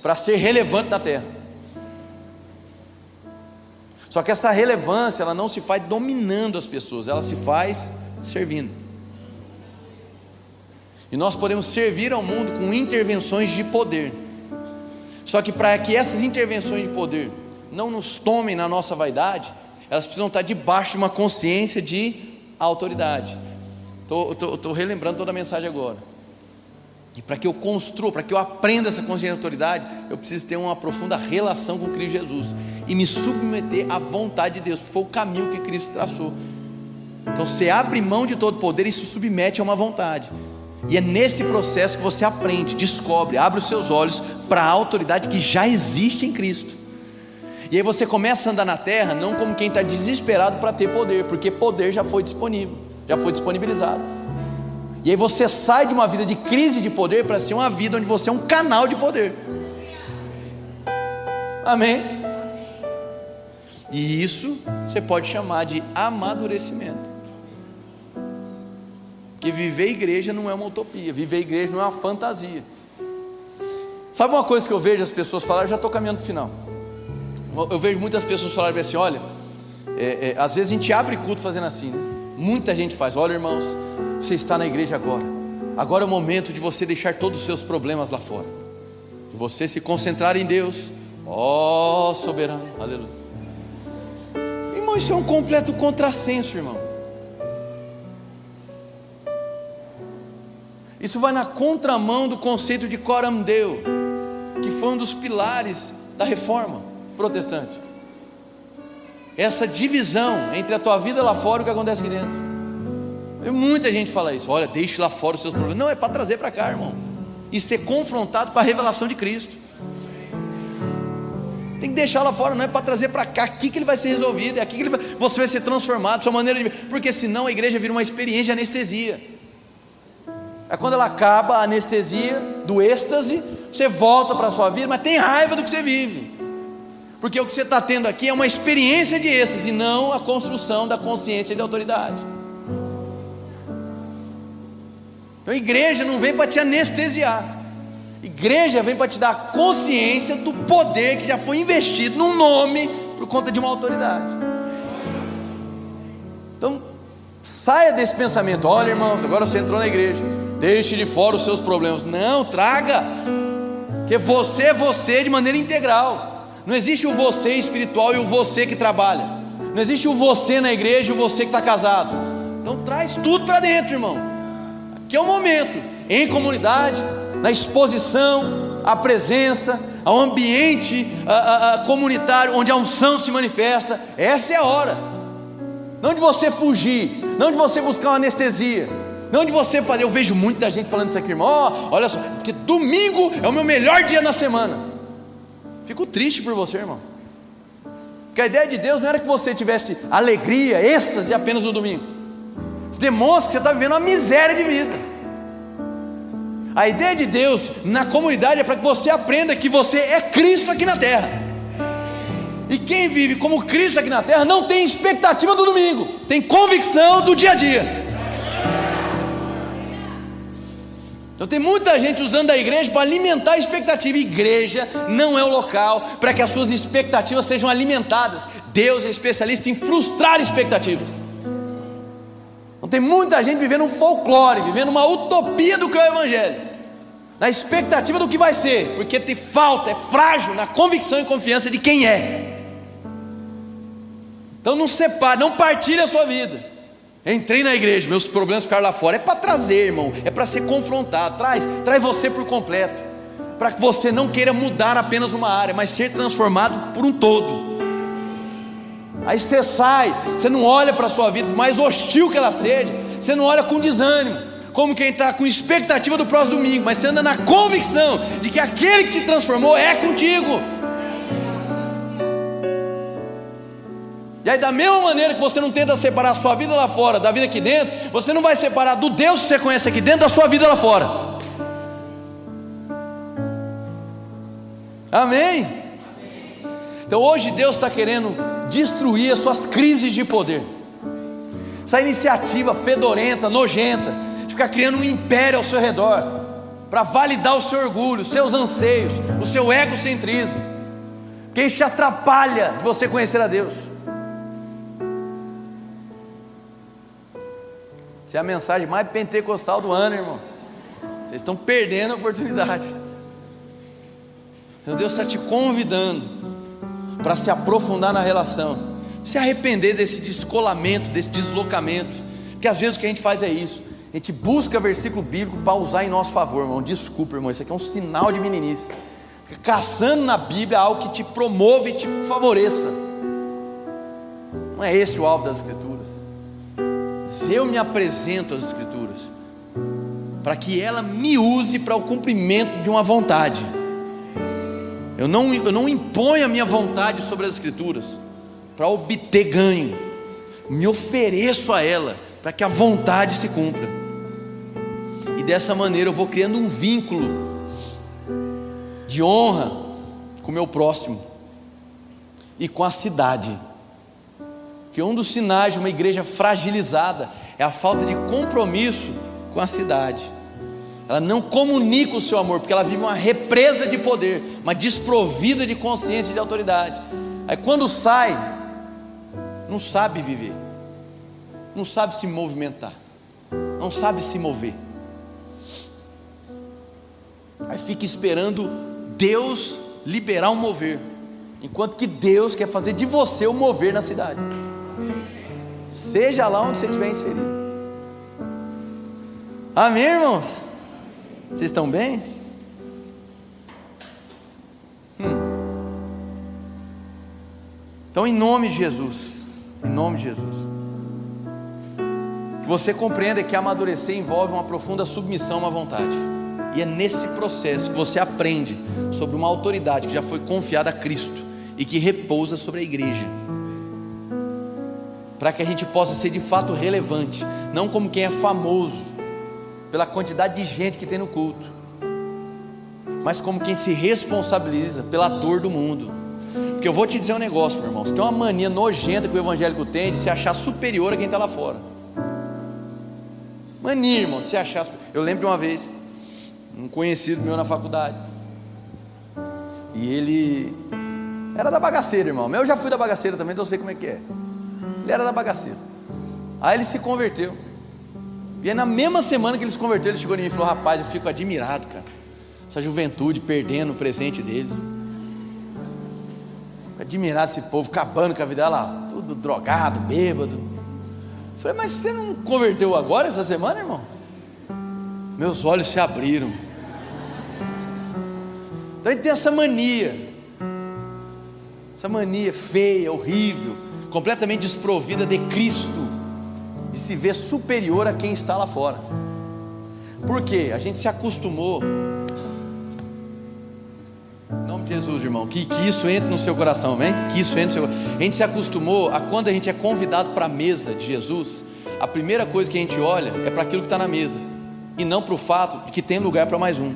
para ser relevante na terra. Só que essa relevância, ela não se faz dominando as pessoas, ela se faz servindo. E nós podemos servir ao mundo com intervenções de poder. Só que para que essas intervenções de poder não nos tomem na nossa vaidade, elas precisam estar debaixo de uma consciência de autoridade. Estou relembrando toda a mensagem agora. E para que eu construa, para que eu aprenda essa consciência de autoridade, eu preciso ter uma profunda relação com Cristo Jesus e me submeter à vontade de Deus, foi o caminho que Cristo traçou. Então você abre mão de todo poder e se submete a uma vontade. E é nesse processo que você aprende, descobre, abre os seus olhos para a autoridade que já existe em Cristo. E aí você começa a andar na terra não como quem está desesperado para ter poder, porque poder já foi disponível, já foi disponibilizado. E aí você sai de uma vida de crise de poder para ser uma vida onde você é um canal de poder. Amém? E isso você pode chamar de amadurecimento. Que viver igreja não é uma utopia, viver igreja não é uma fantasia. Sabe uma coisa que eu vejo as pessoas falar? Eu já estou caminhando para o final. Eu vejo muitas pessoas falarem assim: olha, é, é, às vezes a gente abre culto fazendo assim, né? Muita gente faz, olha irmãos, você está na igreja agora. Agora é o momento de você deixar todos os seus problemas lá fora. De você se concentrar em Deus. Ó oh, soberano, aleluia. Irmão, isso é um completo contrassenso, irmão. Isso vai na contramão do conceito de coram deo, que foi um dos pilares da reforma protestante. Essa divisão entre a tua vida lá fora e o que acontece aqui dentro. E muita gente fala isso. Olha, deixe lá fora os seus problemas. Não, é para trazer para cá, irmão. E ser confrontado com a revelação de Cristo. Tem que deixar lá fora, não é para trazer para cá, aqui que ele vai ser resolvido, é aqui que ele vai, você vai ser transformado, sua maneira de porque senão a igreja vira uma experiência de anestesia. É quando ela acaba a anestesia do êxtase, você volta para a sua vida, mas tem raiva do que você vive. Porque o que você está tendo aqui é uma experiência de êxtase, e não a construção da consciência de autoridade. Então, igreja não vem para te anestesiar. Igreja vem para te dar consciência do poder que já foi investido num nome por conta de uma autoridade. Então, saia desse pensamento. Olha, irmãos, agora você entrou na igreja. Deixe de fora os seus problemas. Não, traga. Porque você é você de maneira integral. Não existe o você espiritual e o você que trabalha. Não existe o você na igreja e o você que está casado. Então traz tudo para dentro, irmão. Que é o momento em comunidade, na exposição, a presença, ao ambiente a, a comunitário onde a unção se manifesta. Essa é a hora. Não de você fugir, não de você buscar uma anestesia, não de você fazer. Eu vejo muita gente falando isso aqui, irmão. Oh, olha só, porque domingo é o meu melhor dia na semana. Fico triste por você, irmão. Porque a ideia de Deus não era que você tivesse alegria, êxtase apenas no domingo. Demonstra que você está vivendo uma miséria de vida. A ideia de Deus na comunidade é para que você aprenda que você é Cristo aqui na terra. E quem vive como Cristo aqui na terra não tem expectativa do domingo, tem convicção do dia a dia. Então tem muita gente usando a igreja para alimentar a expectativa. Igreja não é o local para que as suas expectativas sejam alimentadas. Deus é especialista em frustrar expectativas. Então tem muita gente vivendo um folclore, vivendo uma utopia do que é o Evangelho, na expectativa do que vai ser, porque te falta, é frágil na convicção e confiança de quem é. Então não separe, não partilhe a sua vida. Entrei na igreja, meus problemas ficaram lá fora. É para trazer, irmão, é para ser confrontado. Traz, traz você por completo. Para que você não queira mudar apenas uma área, mas ser transformado por um todo. Aí você sai, você não olha para a sua vida, mais hostil que ela seja, você não olha com desânimo, como quem está com expectativa do próximo domingo, mas você anda na convicção de que aquele que te transformou é contigo. E aí, da mesma maneira que você não tenta separar a sua vida lá fora da vida aqui dentro, você não vai separar do Deus que você conhece aqui dentro da sua vida lá fora. Amém? Então hoje Deus está querendo destruir as suas crises de poder. Essa iniciativa fedorenta, nojenta, de ficar criando um império ao seu redor, para validar o seu orgulho, os seus anseios, o seu egocentrismo, que isso te atrapalha de você conhecer a Deus. Essa é a mensagem mais pentecostal do ano, irmão. Vocês estão perdendo a oportunidade. Meu Deus está te convidando para se aprofundar na relação, se arrepender desse descolamento, desse deslocamento. Porque às vezes o que a gente faz é isso. A gente busca versículo bíblico para usar em nosso favor, irmão. Desculpa, irmão. Isso aqui é um sinal de meninice. Caçando na Bíblia algo que te promove e te favoreça. Não é esse o alvo das Escrituras se eu me apresento às Escrituras, para que ela me use para o cumprimento de uma vontade. Eu não, eu não imponho a minha vontade sobre as Escrituras para obter ganho, me ofereço a ela para que a vontade se cumpra. E dessa maneira eu vou criando um vínculo de honra com o meu próximo e com a cidade que um dos sinais de uma igreja fragilizada é a falta de compromisso com a cidade. Ela não comunica o seu amor, porque ela vive uma represa de poder, uma desprovida de consciência e de autoridade. Aí quando sai, não sabe viver, não sabe se movimentar, não sabe se mover. Aí fica esperando Deus liberar um mover, enquanto que Deus quer fazer de você o mover na cidade seja lá onde você estiver inserido. Amém, irmãos? Vocês estão bem? Hum. Então, em nome de Jesus, em nome de Jesus, que você compreenda que amadurecer envolve uma profunda submissão à vontade. E é nesse processo que você aprende sobre uma autoridade que já foi confiada a Cristo e que repousa sobre a igreja para que a gente possa ser de fato relevante, não como quem é famoso pela quantidade de gente que tem no culto, mas como quem se responsabiliza pela dor do mundo. Porque eu vou te dizer um negócio, meu irmão, tem uma mania nojenta que o evangélico tem de se achar superior a quem está lá fora. Mania, irmão, de se achar. Eu lembro de uma vez, um conhecido meu na faculdade, e ele era da bagaceira, irmão. Eu já fui da bagaceira também, então eu sei como é que é. Ele era da bagaceira. Aí ele se converteu. E aí na mesma semana que ele se converteu, ele chegou em mim e falou: Rapaz, eu fico admirado, cara. Essa juventude perdendo o presente deles. Admirado esse povo, acabando com a vida dela, tudo drogado, bêbado. Eu falei, mas você não converteu agora essa semana, irmão? meus olhos se abriram. Então gente tem essa mania, essa mania feia, horrível, completamente desprovida de Cristo, de se ver superior a quem está lá fora. Por quê? A gente se acostumou. Em nome de Jesus, irmão, que, que isso entre no seu coração, amém? Que isso entre no seu A gente se acostumou a quando a gente é convidado para a mesa de Jesus, a primeira coisa que a gente olha é para aquilo que está na mesa, e não para o fato de que tem lugar para mais um.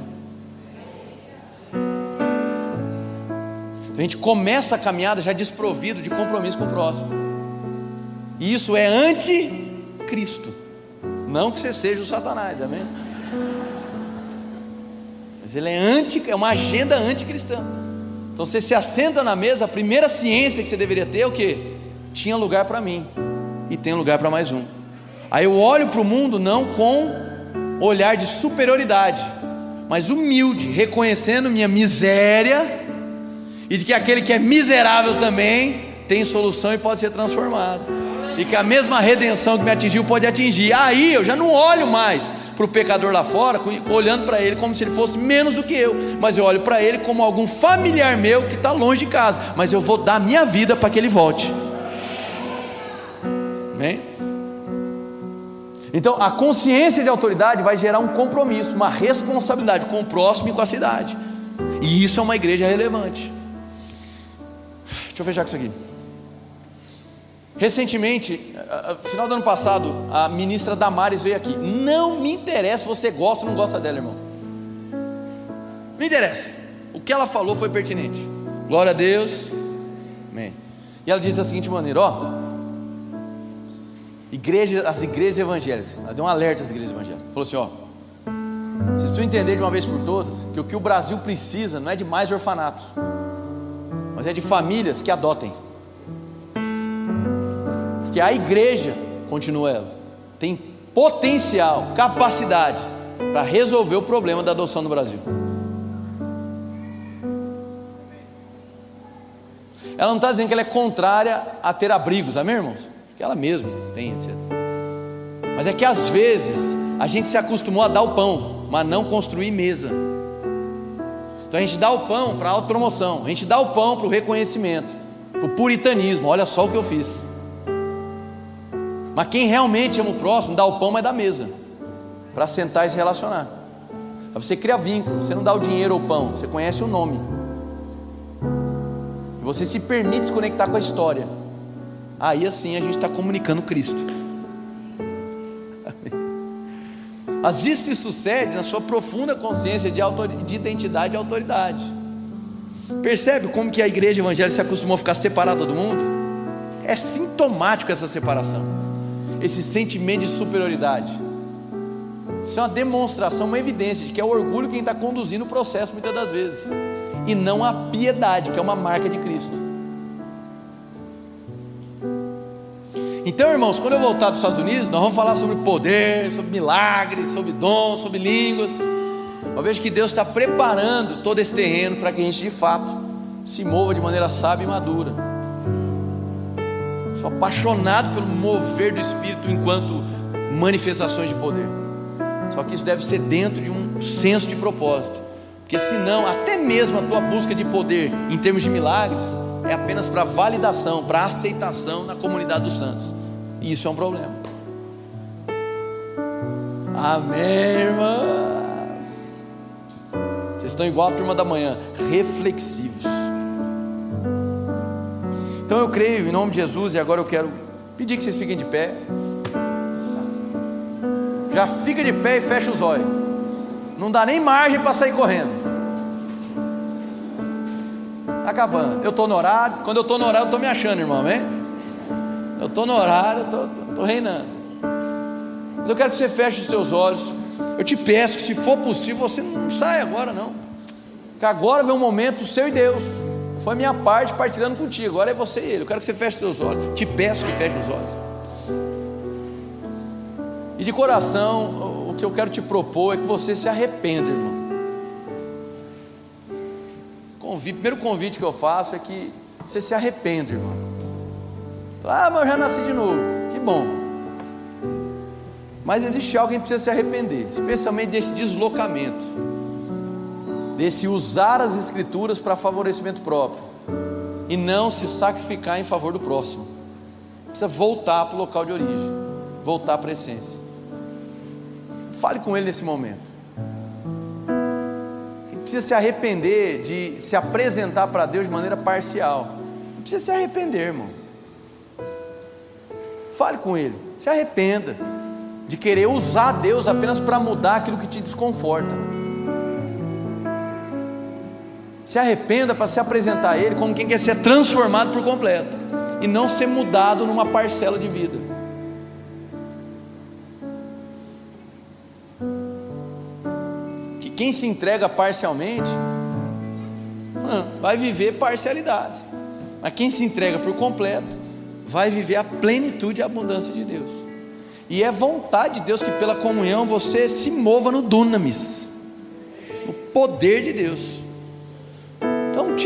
Então a gente começa a caminhada já desprovido de compromisso com o próximo. E isso é anticristo. Não que você seja o Satanás, amém? Mas ele é anti, é uma agenda anticristã. Então você se assenta na mesa, a primeira ciência que você deveria ter é o que? Tinha lugar para mim e tem lugar para mais um. Aí eu olho para o mundo não com olhar de superioridade, mas humilde, reconhecendo minha miséria e de que aquele que é miserável também tem solução e pode ser transformado. E que a mesma redenção que me atingiu pode atingir. Aí eu já não olho mais para o pecador lá fora, olhando para ele como se ele fosse menos do que eu, mas eu olho para ele como algum familiar meu que está longe de casa, mas eu vou dar minha vida para que ele volte. Amém? Então, a consciência de autoridade vai gerar um compromisso, uma responsabilidade com o próximo e com a cidade. E isso é uma igreja relevante. Deixa eu fechar com isso aqui. Recentemente, final do ano passado, a ministra Damares veio aqui. Não me interessa se você gosta ou não gosta dela, irmão. Me interessa. O que ela falou foi pertinente. Glória a Deus. Amém. E ela diz da seguinte maneira: ó, igreja, as igrejas evangélicas, ela deu um alerta às igrejas evangélicas. Falou assim: ó, vocês precisam entender de uma vez por todas que o que o Brasil precisa não é de mais orfanatos, mas é de famílias que adotem. Porque a igreja, continua ela, tem potencial, capacidade para resolver o problema da adoção no Brasil. Ela não está dizendo que ela é contrária a ter abrigos, amém, irmãos? Que ela mesma tem, etc. Mas é que às vezes a gente se acostumou a dar o pão, mas não construir mesa. Então a gente dá o pão para a autopromoção, a gente dá o pão para o reconhecimento, para o puritanismo. Olha só o que eu fiz. Mas quem realmente ama o próximo, dá o pão, mas dá mesa, para sentar e se relacionar. Aí você cria vínculo, você não dá o dinheiro ou o pão, você conhece o nome. E você se permite se conectar com a história. Aí assim a gente está comunicando Cristo. <laughs> Mas isso se sucede na sua profunda consciência de, de identidade e autoridade. Percebe como que a igreja evangélica se acostumou a ficar separada do mundo? É sintomático essa separação, esse sentimento de superioridade. Isso é uma demonstração, uma evidência de que é o orgulho quem está conduzindo o processo muitas das vezes, e não a piedade, que é uma marca de Cristo. Então, irmãos, quando eu voltar dos Estados Unidos, nós vamos falar sobre poder, sobre milagres, sobre dons, sobre línguas. Eu vejo que Deus está preparando todo esse terreno para que a gente de fato se mova de maneira sábia e madura. Sou apaixonado pelo mover do Espírito enquanto manifestações de poder. Só que isso deve ser dentro de um senso de propósito. Porque senão, até mesmo a tua busca de poder em termos de milagres, é apenas para validação, para aceitação na comunidade dos santos. E isso é um problema. Amém, irmãs? Vocês estão igual a turma da manhã, reflexivos. Então eu creio em nome de Jesus e agora eu quero pedir que vocês fiquem de pé. Já fica de pé e fecha os olhos. Não dá nem margem para sair correndo acabando. Eu estou no horário, quando eu estou no horário, eu estou me achando, irmão, hein? Eu estou no horário, eu estou reinando. Mas eu quero que você feche os seus olhos. Eu te peço que, se for possível, você não saia agora, não. Que agora vem um momento seu e Deus. Foi minha parte partilhando contigo. Agora é você e ele. Eu quero que você feche seus olhos. Te peço que feche os olhos. E de coração, o que eu quero te propor é que você se arrependa, irmão convite, primeiro convite que eu faço é que você se arrependa, irmão. Ah, mas eu já nasci de novo. Que bom. Mas existe algo que precisa se arrepender, especialmente desse deslocamento, desse usar as escrituras para favorecimento próprio e não se sacrificar em favor do próximo. Precisa voltar para o local de origem, voltar para a essência. Fale com ele nesse momento. Precisa se arrepender de se apresentar para Deus de maneira parcial. Precisa se arrepender, irmão. Fale com ele. Se arrependa de querer usar Deus apenas para mudar aquilo que te desconforta. Se arrependa para se apresentar a Ele como quem quer ser transformado por completo e não ser mudado numa parcela de vida. Que quem se entrega parcialmente vai viver parcialidades, mas quem se entrega por completo vai viver a plenitude e a abundância de Deus. E é vontade de Deus que pela comunhão você se mova no dunamis, no poder de Deus.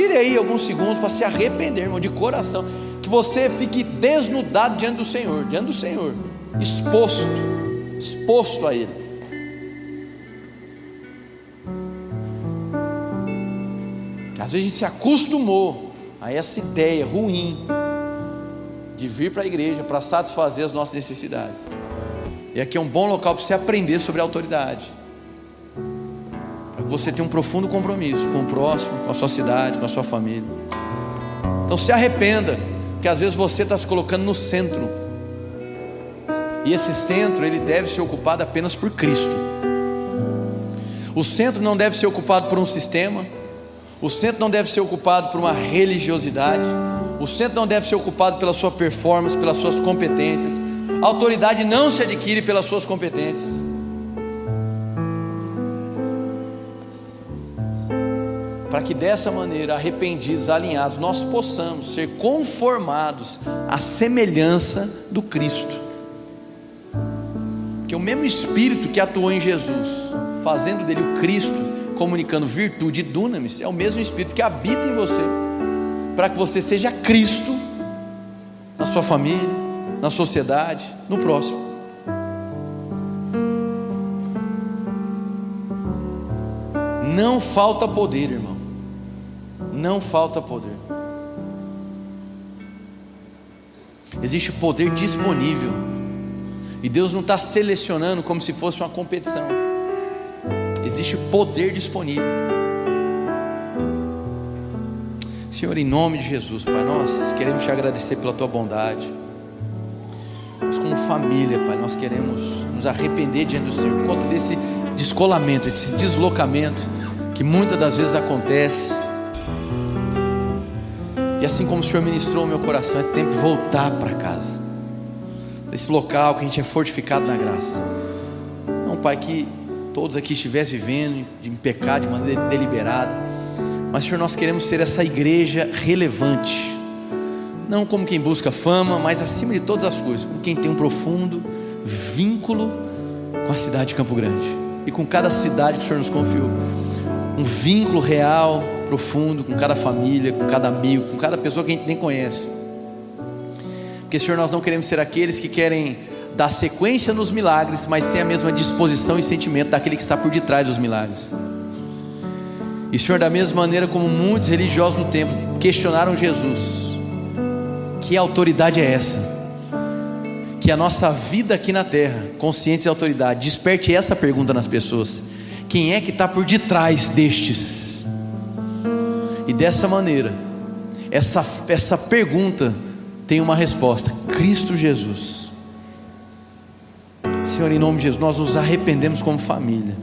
Tire aí alguns segundos para se arrepender, irmão, de coração, que você fique desnudado diante do Senhor, diante do Senhor, exposto, exposto a Ele. Às vezes a gente se acostumou a essa ideia ruim de vir para a igreja para satisfazer as nossas necessidades. E aqui é um bom local para você aprender sobre autoridade. Você ter um profundo compromisso com o próximo, com a sua cidade, com a sua família. Então se arrependa, que às vezes você está se colocando no centro. E esse centro ele deve ser ocupado apenas por Cristo. O centro não deve ser ocupado por um sistema. O centro não deve ser ocupado por uma religiosidade. O centro não deve ser ocupado pela sua performance, pelas suas competências. A autoridade não se adquire pelas suas competências. Para que dessa maneira, arrependidos, alinhados, nós possamos ser conformados à semelhança do Cristo. Que o mesmo Espírito que atuou em Jesus, fazendo dele o Cristo, comunicando virtude e dunamis, é o mesmo Espírito que habita em você, para que você seja Cristo na sua família, na sociedade, no próximo. Não falta poder, irmão. Não falta poder. Existe poder disponível. E Deus não está selecionando como se fosse uma competição. Existe poder disponível. Senhor, em nome de Jesus, Pai, nós queremos te agradecer pela tua bondade. Nós, como família, Pai, nós queremos nos arrepender diante do Senhor por conta desse descolamento, desse deslocamento que muitas das vezes acontece. E assim como o Senhor ministrou o meu coração, é tempo de voltar para casa, esse local que a gente é fortificado na graça. Não, Pai, que todos aqui estivessem vivendo em pecado de maneira deliberada, mas Senhor, nós queremos ser essa igreja relevante não como quem busca fama, mas acima de todas as coisas, como quem tem um profundo vínculo com a cidade de Campo Grande e com cada cidade que o Senhor nos confiou. Um vínculo real, profundo com cada família, com cada amigo, com cada pessoa que a gente nem conhece. Porque, Senhor, nós não queremos ser aqueles que querem dar sequência nos milagres, mas sem a mesma disposição e sentimento daquele que está por detrás dos milagres. E, Senhor, da mesma maneira como muitos religiosos no templo questionaram Jesus, que autoridade é essa? Que a nossa vida aqui na terra, consciência e autoridade, desperte essa pergunta nas pessoas: quem é que está por detrás destes? E dessa maneira, essa, essa pergunta tem uma resposta: Cristo Jesus. Senhor, em nome de Jesus, nós nos arrependemos como família,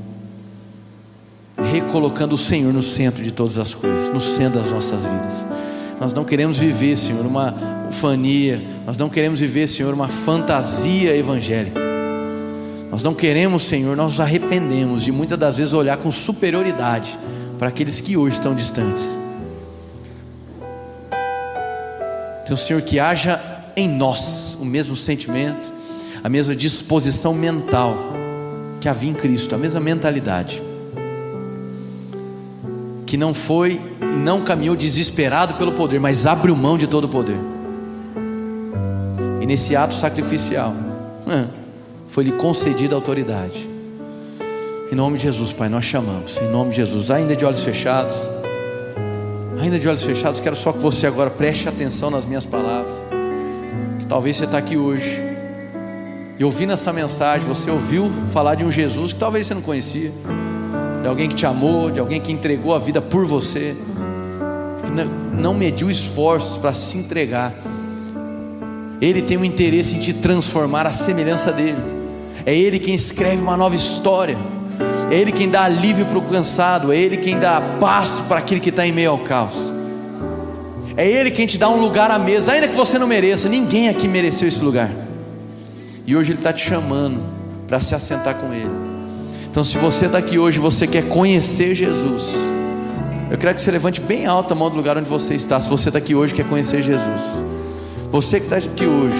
recolocando o Senhor no centro de todas as coisas, no centro das nossas vidas. Nós não queremos viver, Senhor, uma ufania, nós não queremos viver, Senhor, uma fantasia evangélica. Nós não queremos, Senhor, nós nos arrependemos de muitas das vezes olhar com superioridade para aqueles que hoje estão distantes. Então, Senhor, que haja em nós o mesmo sentimento, a mesma disposição mental que havia em Cristo, a mesma mentalidade que não foi e não caminhou desesperado pelo poder, mas abriu mão de todo o poder. E nesse ato sacrificial, foi-lhe concedida autoridade. Em nome de Jesus, Pai, nós chamamos. Em nome de Jesus, ainda de olhos fechados. Ainda de olhos fechados, quero só que você agora preste atenção nas minhas palavras. Que talvez você está aqui hoje e ouvindo essa mensagem, você ouviu falar de um Jesus que talvez você não conhecia, de alguém que te amou, de alguém que entregou a vida por você, que não mediu esforços para se entregar. Ele tem um interesse em te transformar à semelhança dele. É Ele quem escreve uma nova história. É Ele quem dá alívio para o cansado. É Ele quem dá paz para aquele que está em meio ao caos. É Ele quem te dá um lugar à mesa, ainda que você não mereça. Ninguém aqui mereceu esse lugar. E hoje Ele está te chamando para se assentar com Ele. Então, se você está aqui hoje, você quer conhecer Jesus. Eu quero que você levante bem alta a mão do lugar onde você está. Se você está aqui hoje, quer conhecer Jesus. Você que está aqui hoje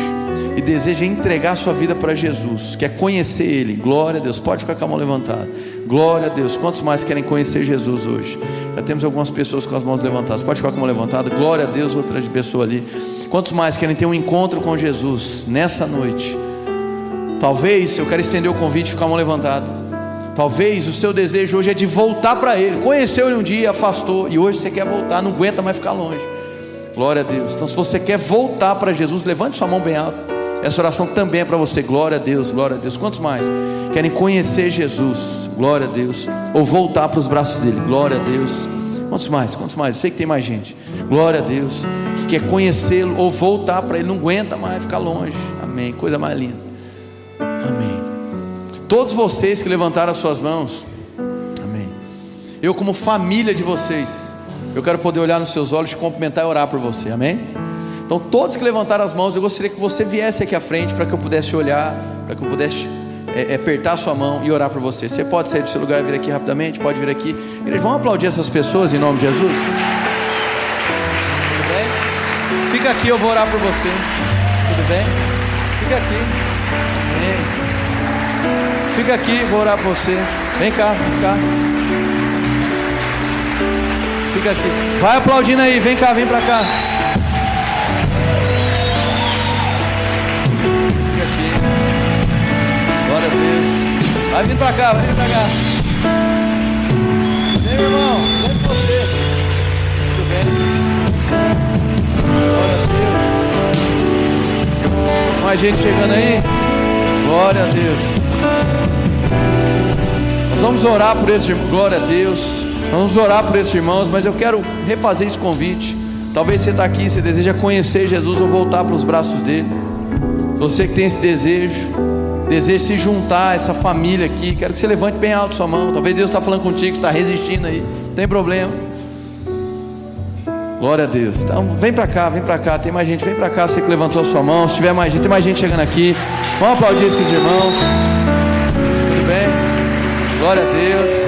e deseja entregar sua vida para Jesus, quer conhecer Ele, glória a Deus, pode ficar com a mão levantada. Glória a Deus. Quantos mais querem conhecer Jesus hoje? Já temos algumas pessoas com as mãos levantadas. Pode ficar com a mão levantada. Glória a Deus, outra pessoa ali. Quantos mais querem ter um encontro com Jesus nessa noite? Talvez, eu quero estender o convite, ficar com a mão levantada. Talvez o seu desejo hoje é de voltar para Ele. Conheceu Ele um dia, afastou, e hoje você quer voltar, não aguenta mais ficar longe. Glória a Deus. Então, se você quer voltar para Jesus, levante sua mão bem alta. Essa oração também é para você. Glória a Deus, glória a Deus. Quantos mais querem conhecer Jesus? Glória a Deus. Ou voltar para os braços dele? Glória a Deus. Quantos mais? Quantos mais? Eu sei que tem mais gente. Glória a Deus. Que quer conhecê-lo ou voltar para ele. Não aguenta mais ficar longe. Amém. Coisa mais linda. Amém. Todos vocês que levantaram as suas mãos, amém. Eu, como família de vocês, eu quero poder olhar nos seus olhos, te cumprimentar e orar por você, amém? Então, todos que levantaram as mãos, eu gostaria que você viesse aqui à frente para que eu pudesse olhar, para que eu pudesse é, é, apertar a sua mão e orar por você. Você pode sair do seu lugar vir aqui rapidamente, pode vir aqui. Eles vão aplaudir essas pessoas em nome de Jesus. Tudo bem? Fica aqui, eu vou orar por você. Tudo bem? Fica aqui. Fica aqui, vou orar por você. Vem cá, vem cá. Fica aqui. Vai aplaudindo aí, vem cá, vem pra cá. Fica aqui. Glória a Deus. Vai vir pra cá, vai vir pra cá. Vem, meu irmão, vem com você. Tudo bem? Glória a Deus. Mais gente chegando aí. Glória a Deus. Nós vamos orar por esse irmão, glória a Deus. Vamos orar por esses irmãos, mas eu quero refazer esse convite. Talvez você está aqui, você deseja conhecer Jesus ou voltar para os braços dele. Você que tem esse desejo, deseja se juntar a essa família aqui, quero que você levante bem alto sua mão. Talvez Deus está falando contigo, está resistindo aí, não tem problema. Glória a Deus. Então, vem para cá, vem para cá. Tem mais gente, vem para cá. Você que levantou a sua mão. Se tiver mais gente, tem mais gente chegando aqui. Vamos aplaudir esses irmãos. Tudo bem? Glória a Deus.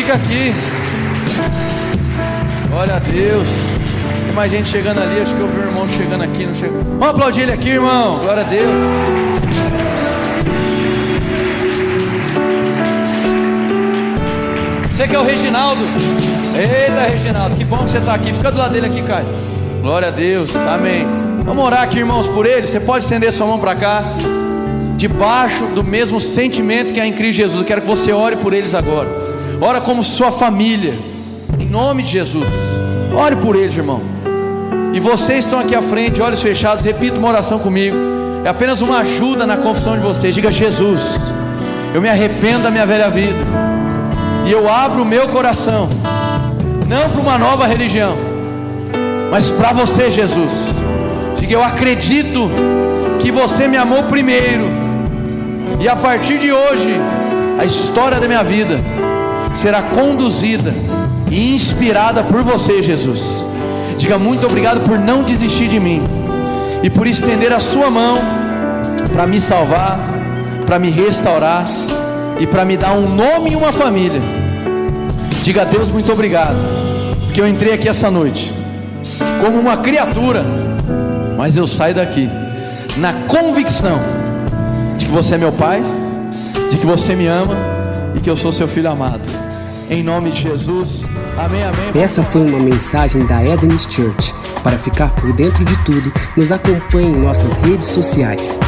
Fica aqui. Glória a Deus. Tem mais gente chegando ali. Acho que eu vi um irmão chegando aqui. Não chega. Vamos aplaudir ele aqui, irmão. Glória a Deus. Você que é o Reginaldo. Eita, Reginaldo, que bom que você está aqui. Fica do lado dele aqui, Caio. Glória a Deus, amém. Vamos orar aqui, irmãos, por ele. Você pode estender sua mão para cá. Debaixo do mesmo sentimento que há em Cristo Jesus. Eu quero que você ore por eles agora. Ora como sua família. Em nome de Jesus. Ore por eles, irmão. E vocês estão aqui à frente, olhos fechados. Repita uma oração comigo. É apenas uma ajuda na confissão de vocês. Diga: Jesus, eu me arrependo da minha velha vida. E eu abro o meu coração não para uma nova religião, mas para você, Jesus. Diga, eu acredito que você me amou primeiro, e a partir de hoje, a história da minha vida será conduzida e inspirada por você, Jesus. Diga muito obrigado por não desistir de mim e por estender a sua mão para me salvar, para me restaurar e para me dar um nome e uma família. Diga a Deus muito obrigado porque eu entrei aqui essa noite como uma criatura, mas eu saio daqui na convicção de que você é meu pai, de que você me ama e que eu sou seu filho amado. Em nome de Jesus. Amém, amém. Essa foi uma mensagem da Eden's Church. Para ficar por dentro de tudo, nos acompanhe em nossas redes sociais.